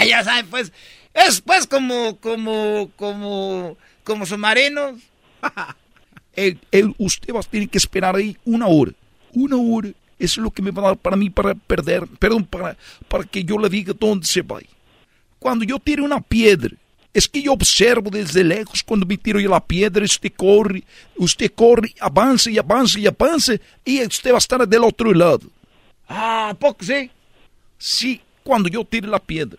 ya saben pues, es pues como, como, como, como submarinos. Eh, usted va a tener que esperar ahí una hora. Una hora. Es lo que me va a dar para mí para perder, perdón, para, para que yo le diga dónde se va. Cuando yo tiro una piedra, es que yo observo desde lejos cuando me tiro yo la piedra, usted corre, usted corre, avanza y avanza y avanza, y usted va a estar del otro lado. Ah, ¿a poco sí? Sí, cuando yo tire la piedra.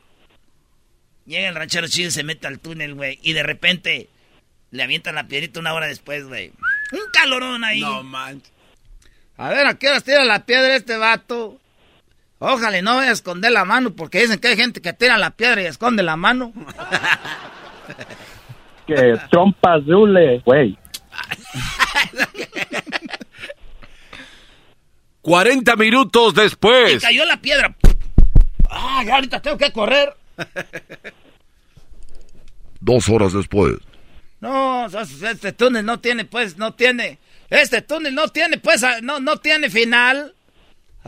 Llega el ranchero chido y se mete al túnel, güey. Y de repente le avientan la piedrita una hora después, güey. Un calorón ahí. No manches. A ver, ¿a qué horas tira la piedra este vato? Ojalá no vaya a esconder la mano, porque dicen que hay gente que tira la piedra y esconde la mano. Que trompa azul, güey. 40 minutos Y después. cayó la piedra. Ah, ya ahorita tengo que correr. Dos horas después. No, este túnel no tiene, pues, no tiene. Este túnel no tiene, pues, no, no tiene final.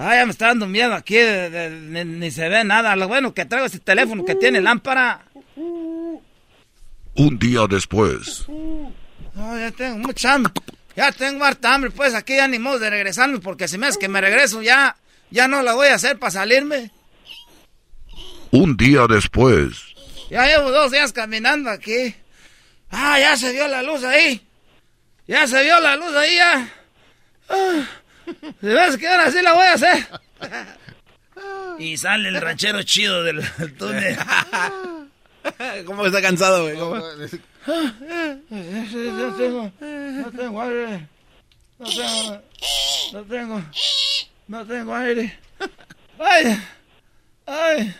Ay, ya me está dando miedo aquí, de- de- ni, ni se ve nada. Lo bueno que traigo este teléfono que tiene lámpara. Un día después. No, ya tengo mucha hambre. Ya tengo harta hambre, pues aquí ya ni modo de regresarme, porque si me hace que me regreso ya, ya no la voy a hacer para salirme. Un día después. Ya llevo dos días caminando aquí. Ah, ya se vio la luz ahí. Ya se vio la luz ahí ya. Ah, si ves que ahora sí la voy a hacer. Y sale el ranchero chido del túnel. ¿Cómo está cansado, güey? No tengo, no tengo aire. No tengo, no tengo, no tengo aire. Ay, ay,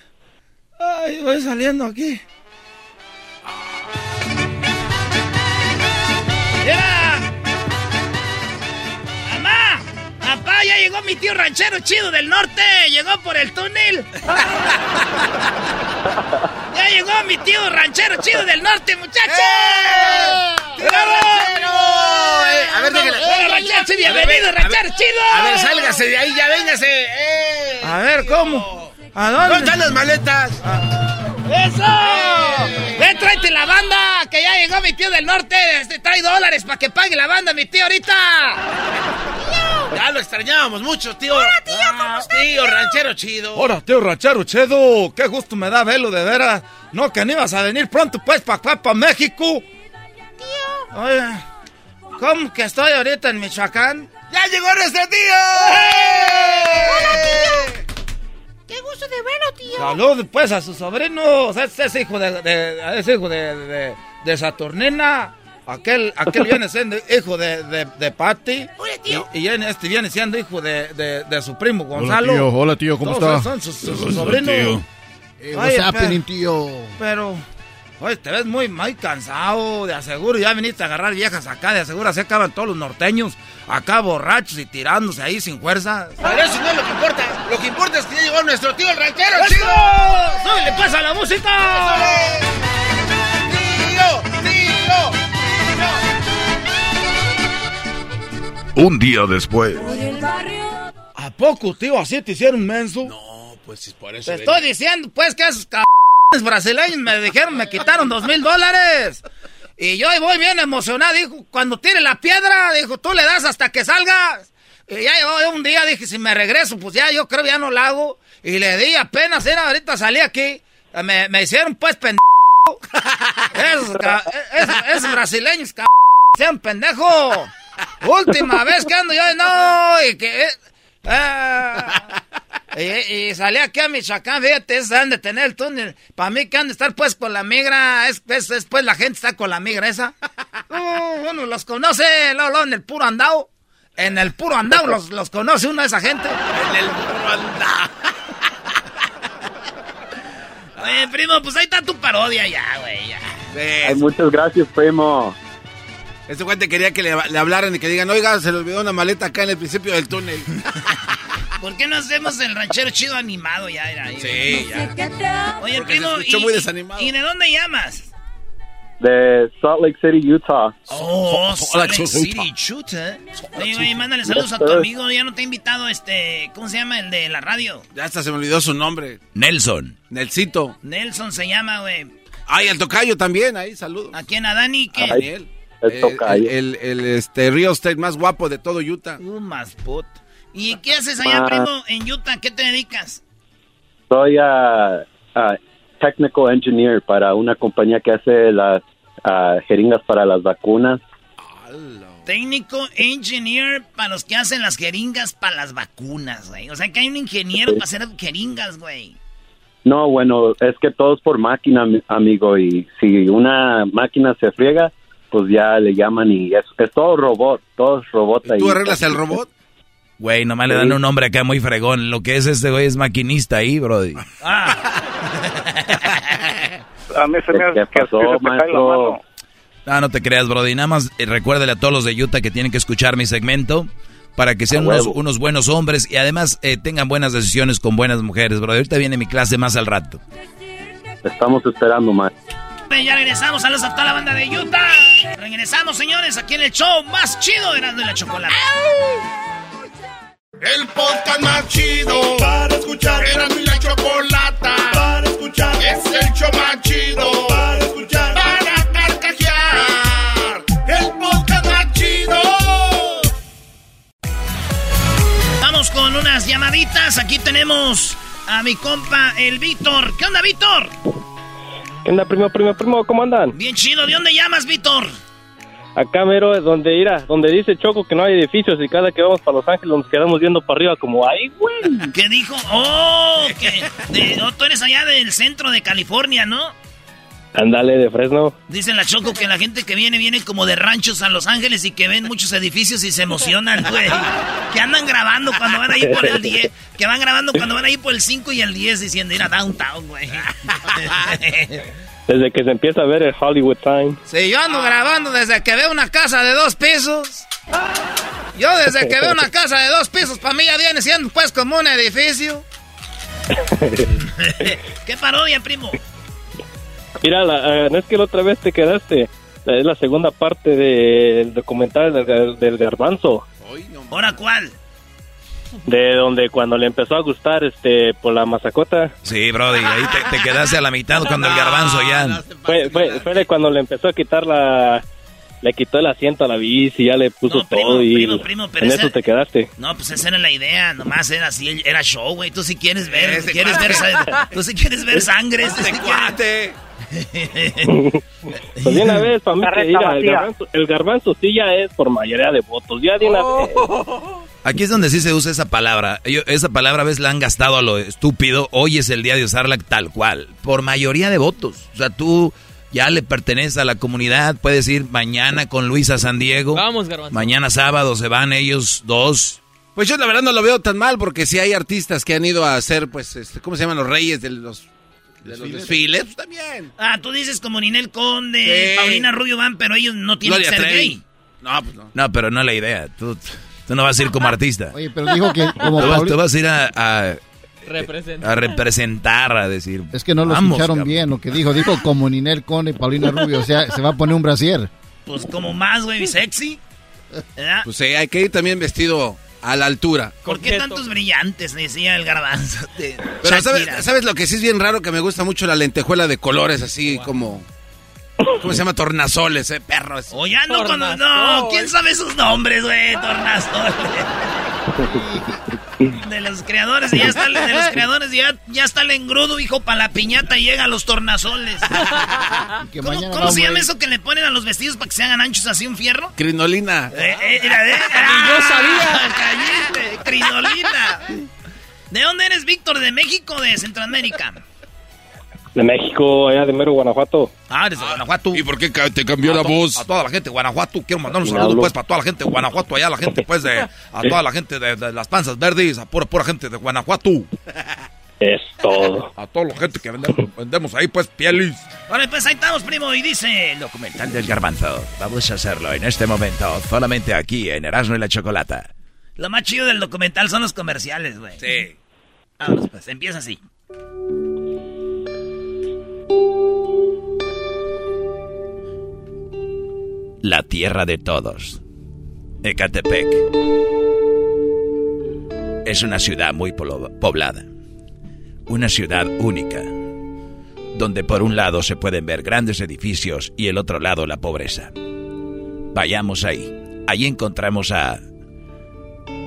ay, voy saliendo aquí. ¡Ya! ¡Papá! ¡Ya llegó mi tío ranchero chido del norte! ¡Llegó por el túnel! ¡Ya llegó mi tío ranchero chido del norte, muchachos! ¡Bravo! A ver, déjale. ¡Hola, ranchero! ¡Bienvenido, ranchero chido! A ver, sálgase de ahí, ya véngase. Eh. A ver, ¿cómo? ¿A dónde? ¿Dónde están las maletas? ¡Eso! ¡Ven, tráete la banda! ¡Que ya llegó mi tío del norte! Este, trae dólares para que pague la banda, mi tío, ahorita. Ya lo extrañábamos mucho, tío. Hola, tío, ¿cómo estás? Tío, ranchero chido. Hola, tío ranchero chido. Qué gusto me da verlo, de veras. No, que no ibas a venir pronto, pues, para acá, para México. Tío. Oye, ¿cómo que estoy ahorita en Michoacán? ¡Ya llegó nuestro tío! ¡Hola, tío! ¡Qué gusto de verlo, tío! Salud, pues, a su sobrino. O sea, es, es hijo de, de- es hijo de, de, de Saturnina. Aquel, aquel viene siendo hijo de, de, de Patty. Y, y viene- este viene siendo hijo de, de, de su primo Gonzalo. tío. Hola, tío, ¿cómo Todos está? Son sus, sus Hola, sobrinos. tío. Eh, what's Oye, happening, pero- tío? Pero, oye, te ves muy, muy cansado. De aseguro, ya viniste a agarrar viejas acá. De aseguro, así acaban todos los norteños. Acá borrachos y tirándose ahí sin fuerza. Pero eso no es lo que importa. Lo que importa es que ya llegó nuestro tío, el ranchero ¡Eso! chido. ¡Súbele, pues, a la música! ¡Tío! Un día después. ¿A poco, tío? ¿Así te hicieron menso? No, pues es por eso. Te estoy diciendo, pues, que esos cabrones brasileños me dijeron, me quitaron dos mil dólares. Y yo ahí voy bien emocionado, dijo, cuando tire la piedra, dijo, tú le das hasta que salgas. Y ya llegó un día, dije, si me regreso, pues ya, yo creo ya no la hago. Y le di apenas, era, ahorita salí aquí, me, me hicieron pues pendejo. esos, ca- esos, esos brasileños, cabrón, sean pendejo. Última vez que ando yo, no, y que... eh, ah, y, y salí aquí a Michoacán, fíjate, es han de tener el túnel. Para mí que han de estar pues con la migra, es, es, es, pues la gente está con la migra esa. Uh, uno los conoce, luego, luego en el puro andao. En el puro andao los, los conoce uno de esa gente. En el puro andao. Oye, primo, pues ahí está tu parodia ya, güey. ya. Ay, muchas gracias, primo. Este cuate quería que le, le hablaran y que digan, oiga, se le olvidó una maleta acá en el principio del túnel. ¿Por qué no hacemos el ranchero chido animado ya? Era, Sí, ya. Oye, Porque primo, se y, muy desanimado. ¿y de dónde llamas? De Salt Lake City, Utah. Oh, Salt Lake Utah. City, chuta. Oye, güey, mándale saludos a tu amigo. Ya no te he invitado, este, ¿cómo se llama? El de la radio. Ya hasta se me olvidó su nombre. Nelson. Nelsito. Nelson se llama, güey. Ay, el tocayo también, ahí, saludos. ¿A quién? ¿A Dani? ¿Qué? Daniel. El Eh, tocayo. El, el, el, este, real estate más guapo de todo Utah. Uh, más put. ¿Y qué haces allá, Ah. primo, en Utah? ¿Qué te dedicas? Soy ah, ah, technical engineer para una compañía que hace las ah, jeringas para las vacunas. Técnico engineer para los que hacen las jeringas para las vacunas, güey. O sea que hay un ingeniero para hacer jeringas, güey. No, bueno, es que todo es por máquina, mi- amigo, y si una máquina se friega, pues ya le llaman y es, es todo robot, todo es robot ahí. ¿Tú arreglas el robot? Güey, nomás le dan un nombre acá muy fregón. Lo que es este güey es maquinista ahí, brody. A mí se me ¿Qué pasó, maestro? No, no te creas, brody. Nada más eh, recuérdale a todos los de Utah que tienen que escuchar mi segmento para que sean unos, unos buenos hombres y además eh, tengan buenas decisiones con buenas mujeres, brody. Ahorita viene mi clase más al rato. Estamos esperando, más. Ya regresamos, saludos a toda la banda de Utah. Regresamos, señores, aquí en el show más chido de Erasmo y la Chocolate. El podcast más chido para escuchar. Era mi la chocolata para escuchar. Es el show más chido para escuchar. Para carcajear. El podcast más chido. Vamos con unas llamaditas. Aquí tenemos a mi compa, el Víctor. ¿Qué onda, Víctor? ¿Qué onda, primo, primo, primo? ¿Cómo andan? Bien chido. ¿De dónde llamas, Víctor? Acá mero es donde irá, donde dice Choco que no hay edificios y cada que vamos para Los Ángeles nos quedamos viendo para arriba como, ¡ay, güey! ¿Qué dijo? ¡Oh! Que de- oh, tú eres allá del centro de California, ¿no? Ándale, de Fresno. Dicen la Choco que la gente que viene viene como de ranchos a Los Ángeles y que ven muchos edificios y se emocionan, güey. Que andan grabando cuando van a ir por el 10. Que van grabando cuando van a ir por el 5 y el 10 diciendo ir a downtown, güey. Desde que se empieza a ver el Hollywood Time. Sí, yo ando grabando desde que veo una casa de dos pisos. Yo desde que veo una casa de dos pisos, para mí ya viene siendo pues como un edificio. ¿Qué parodia, primo? Mira, la, eh, no es que la otra vez te quedaste. Es la segunda parte del documental del, gar- del garbanzo. ¿Ahora cuál? De donde cuando le empezó a gustar este por la masacota. Sí, Brody, ahí te, te quedaste a la mitad cuando el garbanzo ya. Fue, fue, fue de cuando le empezó a quitar la... Le quitó el asiento a la bici, ya le puso todo y primo, primo, pero en ese- eso te quedaste. No, pues esa era la idea, nomás era así, era show, güey. Tú si quieres ver, quieres ver, cuate. tú si quieres ver sangre, sí quieres- Pues de una vez, para mí, que, mira, el garbanzo, el garbanzo sí ya es por mayoría de votos. Ya de una vez. Aquí es donde sí se usa esa palabra. Yo- esa palabra a veces la han gastado a lo estúpido. Hoy es el día de usarla tal cual. Por mayoría de votos. O sea, tú ya le perteneces a la comunidad. Puedes ir mañana con Luis a San Diego. Vamos, Garbanzo. Mañana sábado se van ellos dos. Pues yo la verdad no lo veo tan mal porque si hay artistas que han ido a hacer, pues, este, ¿cómo se llaman los reyes de los, de los desfiles? Pues también. Ah, tú dices como Ninel Conde, Sí. Paulina Rubio van, pero ellos no tienen Gloria que ser gay. No, pues no. No, pero no es la idea. Tú, tú no vas a ir como artista. Oye, pero dijo que como tú, vas, tú vas a ir a, a- Representa. a representar, a decir. Es que no lo escucharon cabrón. bien lo que dijo. Dijo como Ninel Conde y Paulina Rubio. O sea, se va a poner un brasier. Pues como más, güey, sexy. ¿verdad? Pues sí, hay que ir también vestido a la altura. ¿Por qué tantos brillantes? Decía el garbanzo. de Pero ¿sabes. ¿sabes lo que sí es bien raro? Que me gusta mucho la lentejuela de colores así como... ¿Cómo se llama? Tornasoles, eh, perros. O ya no con... No, ¿quién sabe sus nombres, güey? Tornasoles. De los creadores, ya está, de los creadores, ya, ya está el engrudo, hijo, para la piñata y llegan los tornasoles. Que ¿Cómo, se llama a eso que le ponen a los vestidos para que se hagan anchos así un fierro? Crinolina. Eh, eh, mira, eh, yo sabía. Cállate, crinolina. ¿De dónde eres, Víctor? ¿De México o de Centroamérica? De México, allá de Mero, Guanajuato. Ah, desde Guanajuato. ¿Y por qué te cambió a la voz? A toda la gente de Guanajuato. Quiero mandar un saludo, hablo. pues, para toda la gente de Guanajuato. Allá la gente, pues, de... A toda la gente de, de las panzas verdes. A pura, pura gente de Guanajuato. Es todo. A toda la gente que vendemos, vendemos ahí, pues, pieles. Vale, pues ahí estamos, primo, y dice... El documental del garbanzo. Vamos a hacerlo en este momento. Solamente aquí, en Erasmo y la Chocolata. Lo más chido del documental son los comerciales, güey. Sí. Vámonos, pues, empieza así. La tierra de todos. Ecatepec. Es una ciudad muy poblada. Una ciudad única. Donde por un lado se pueden ver grandes edificios y el otro lado la pobreza. Vayamos ahí. Ahí encontramos a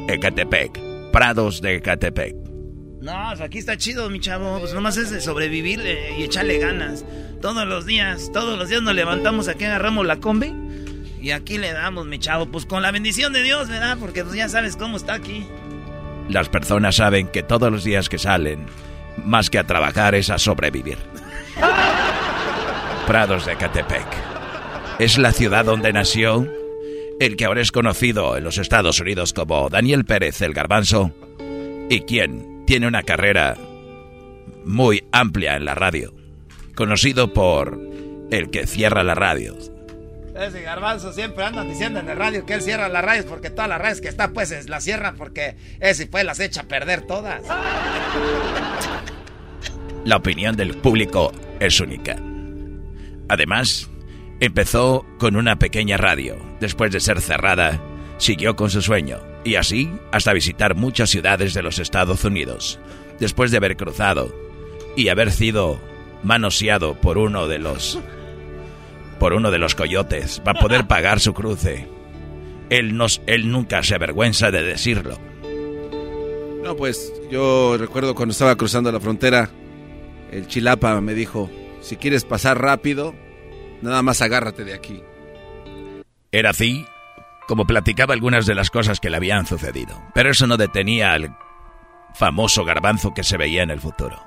Ecatepec. Prados de Ecatepec. No, pues aquí está chido, mi chavo. Pues nomás es de sobrevivir eh, y echarle ganas. Todos los días, todos los días nos levantamos aquí, agarramos la combi. Y aquí le damos, mi chavo. Pues con la bendición de Dios, ¿verdad? Porque pues ya sabes cómo está aquí. Las personas saben que todos los días que salen, más que a trabajar, es a sobrevivir. Prados de Catepec. Es la ciudad donde nació el que ahora es conocido en los Estados Unidos como Daniel Pérez el Garbanzo y quien tiene una carrera muy amplia en la radio, conocido por el que cierra la radio. Ese garbanzo siempre andan diciendo en el radio que él cierra las radios porque todas las radios que está pues es- las cierran porque ese pues las echa a perder todas. La opinión del público es única. Además, empezó con una pequeña radio. Después de ser cerrada, siguió con su sueño. Y así hasta visitar muchas ciudades de los Estados Unidos. Después de haber cruzado y haber sido manoseado por uno de los por uno de los coyotes para poder pagar su cruce. Él, nos, él nunca se avergüenza de decirlo. No, pues yo recuerdo cuando estaba cruzando la frontera, el chilapa me dijo, si quieres pasar rápido, nada más agárrate de aquí. Era así como platicaba algunas de las cosas que le habían sucedido, pero eso no detenía al famoso garbanzo que se veía en el futuro.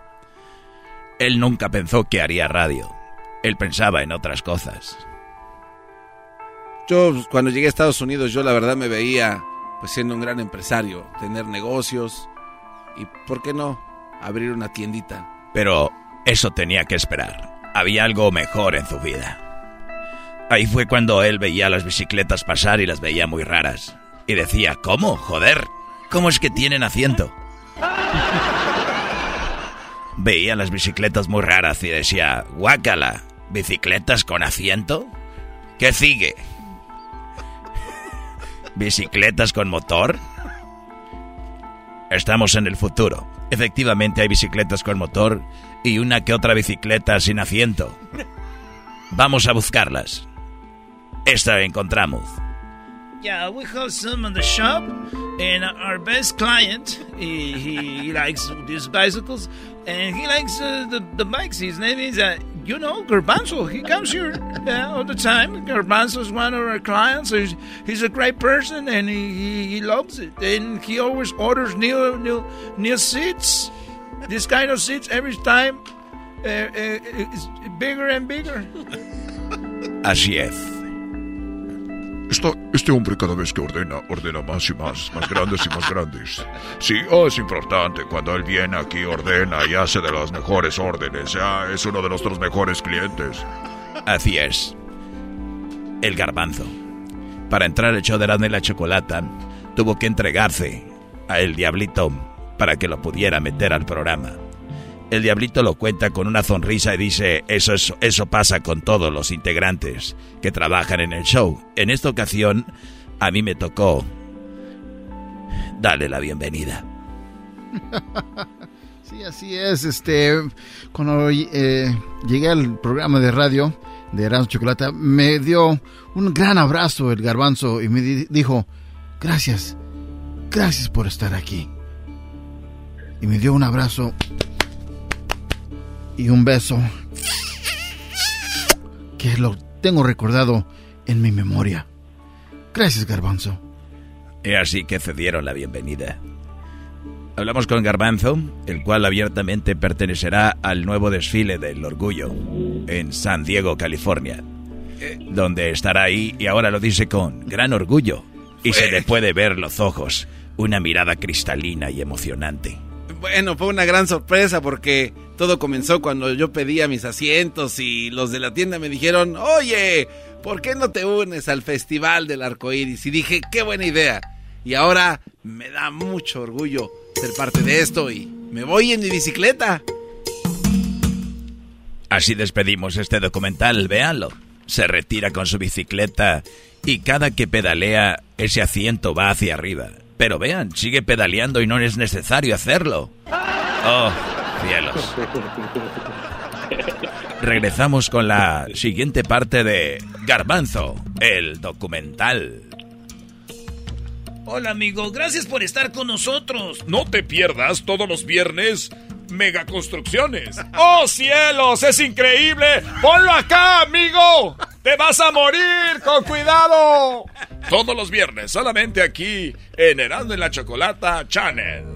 Él nunca pensó que haría radio, él pensaba en otras cosas. Yo cuando llegué a Estados Unidos, yo la verdad me veía pues siendo un gran empresario, tener negocios y, ¿por qué no?, abrir una tiendita. Pero eso tenía que esperar. Había algo mejor en su vida. Ahí fue cuando él veía las bicicletas pasar y las veía muy raras. Y decía, ¿cómo? Joder, ¿cómo es que tienen asiento? Veía las bicicletas muy raras y decía, guácala, ¿bicicletas con asiento? ¿Qué sigue? ¿Bicicletas con motor? Estamos en el futuro. Efectivamente hay bicicletas con motor y una que otra bicicleta sin asiento. Vamos a buscarlas. Esta encontramos. Yeah, we have some in the shop, and our best client, he, he likes these bicycles, and he likes uh, the, the bikes. His name is, uh, you know, Garbanzo. He comes here uh, all the time. Garbanzo is one of our clients. He's, he's a great person, and he, he, he loves it. And he always orders new, new, new seats. This kind of seats every time uh, uh, it's bigger and bigger. Así es. Este hombre cada vez que ordena, ordena más y más, más grandes y más grandes. Sí, oh, es importante. Cuando él viene aquí, ordena y hace de las mejores órdenes. Es uno de nuestros mejores clientes. Así es. El garbanzo. Para entrar al show de y la Chocolata, tuvo que entregarse a el diablito para que lo pudiera meter al programa. El diablito lo cuenta con una sonrisa y dice, eso, es- eso pasa con todos los integrantes que trabajan en el show. En esta ocasión, a mí me tocó darle la bienvenida. Sí, así es. Este, cuando eh, llegué al programa de radio de Erasmo Chocolata, me dio un gran abrazo el garbanzo y me di- dijo, gracias, gracias por estar aquí. Y me dio un abrazo y un beso que lo tengo recordado en mi memoria. Gracias, garbanzo. Y así que cedieron la bienvenida. Hablamos con Garbanzo, el cual abiertamente pertenecerá al nuevo desfile del orgullo en San Diego, California, donde estará ahí y ahora lo dice con gran orgullo y se le puede ver los ojos, una mirada cristalina y emocionante. Bueno, fue una gran sorpresa porque todo comenzó cuando yo pedía mis asientos y los de la tienda me dijeron, oye, ¿por qué no te unes al Festival del Arco Iris? Y dije, qué buena idea. Y ahora me da mucho orgullo ser parte de esto y me voy en mi bicicleta. Así despedimos este documental, véanlo. Se retira con su bicicleta y cada que pedalea ese asiento va hacia arriba. Pero vean, sigue pedaleando y no es necesario hacerlo. Oh, cielos. Regresamos con la siguiente parte de Garbanzo, el documental. Hola, amigo. Gracias por estar con nosotros. No te pierdas todos los viernes Mega Construcciones. ¡Oh cielos! ¡Es increíble! ¡Ponlo acá, amigo! ¡Te vas a morir! ¡Con cuidado! Todos los viernes, solamente aquí en Erasmo en la Chocolata Channel.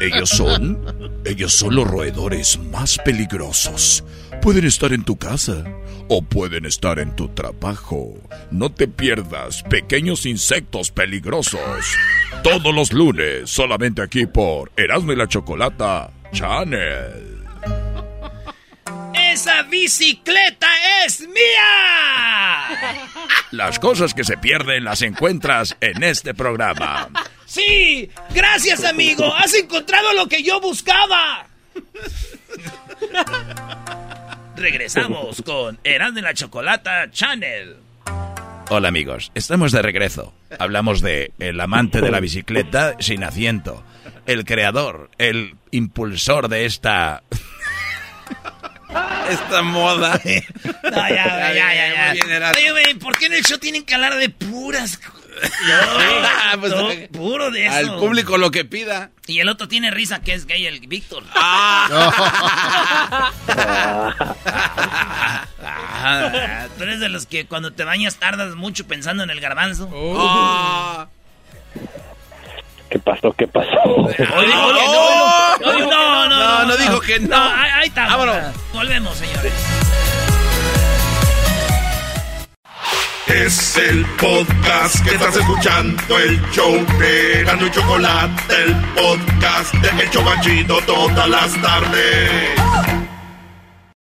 Ellos son, ellos son los roedores más peligrosos. Pueden estar en tu casa o pueden estar en tu trabajo. No te pierdas pequeños insectos peligrosos. Todos los lunes, solamente aquí por Erasmo y la Chocolata Channel. ¡Esa bicicleta es mía! Las cosas que se pierden las encuentras en este programa. Sí, gracias, amigo. Has encontrado lo que yo buscaba. Regresamos con Eran de la Chocolata Channel. Hola amigos, estamos de regreso. Hablamos de el amante de la bicicleta sin asiento, el creador, el impulsor de esta esta moda. No, ya, ya, ya, ya. Oye, güey, ¿por qué en el show tienen que hablar de puras Ah, pues, No, puro de eso. Al público lo que pida. Y el otro tiene risa que es gay, el Víctor. Ah, tú eres de los que cuando te bañas tardas mucho pensando en el garbanzo. Oh. ¿Qué pasó? ¿Qué pasó? Oye, oye, no, no, no, no, No, no dijo que no. ahí, ahí está. Vámonos. Volvemos, señores. Es el podcast que estás escuchando, el show de Gano y Chocolate, el podcast de El Chobachito todas las tardes.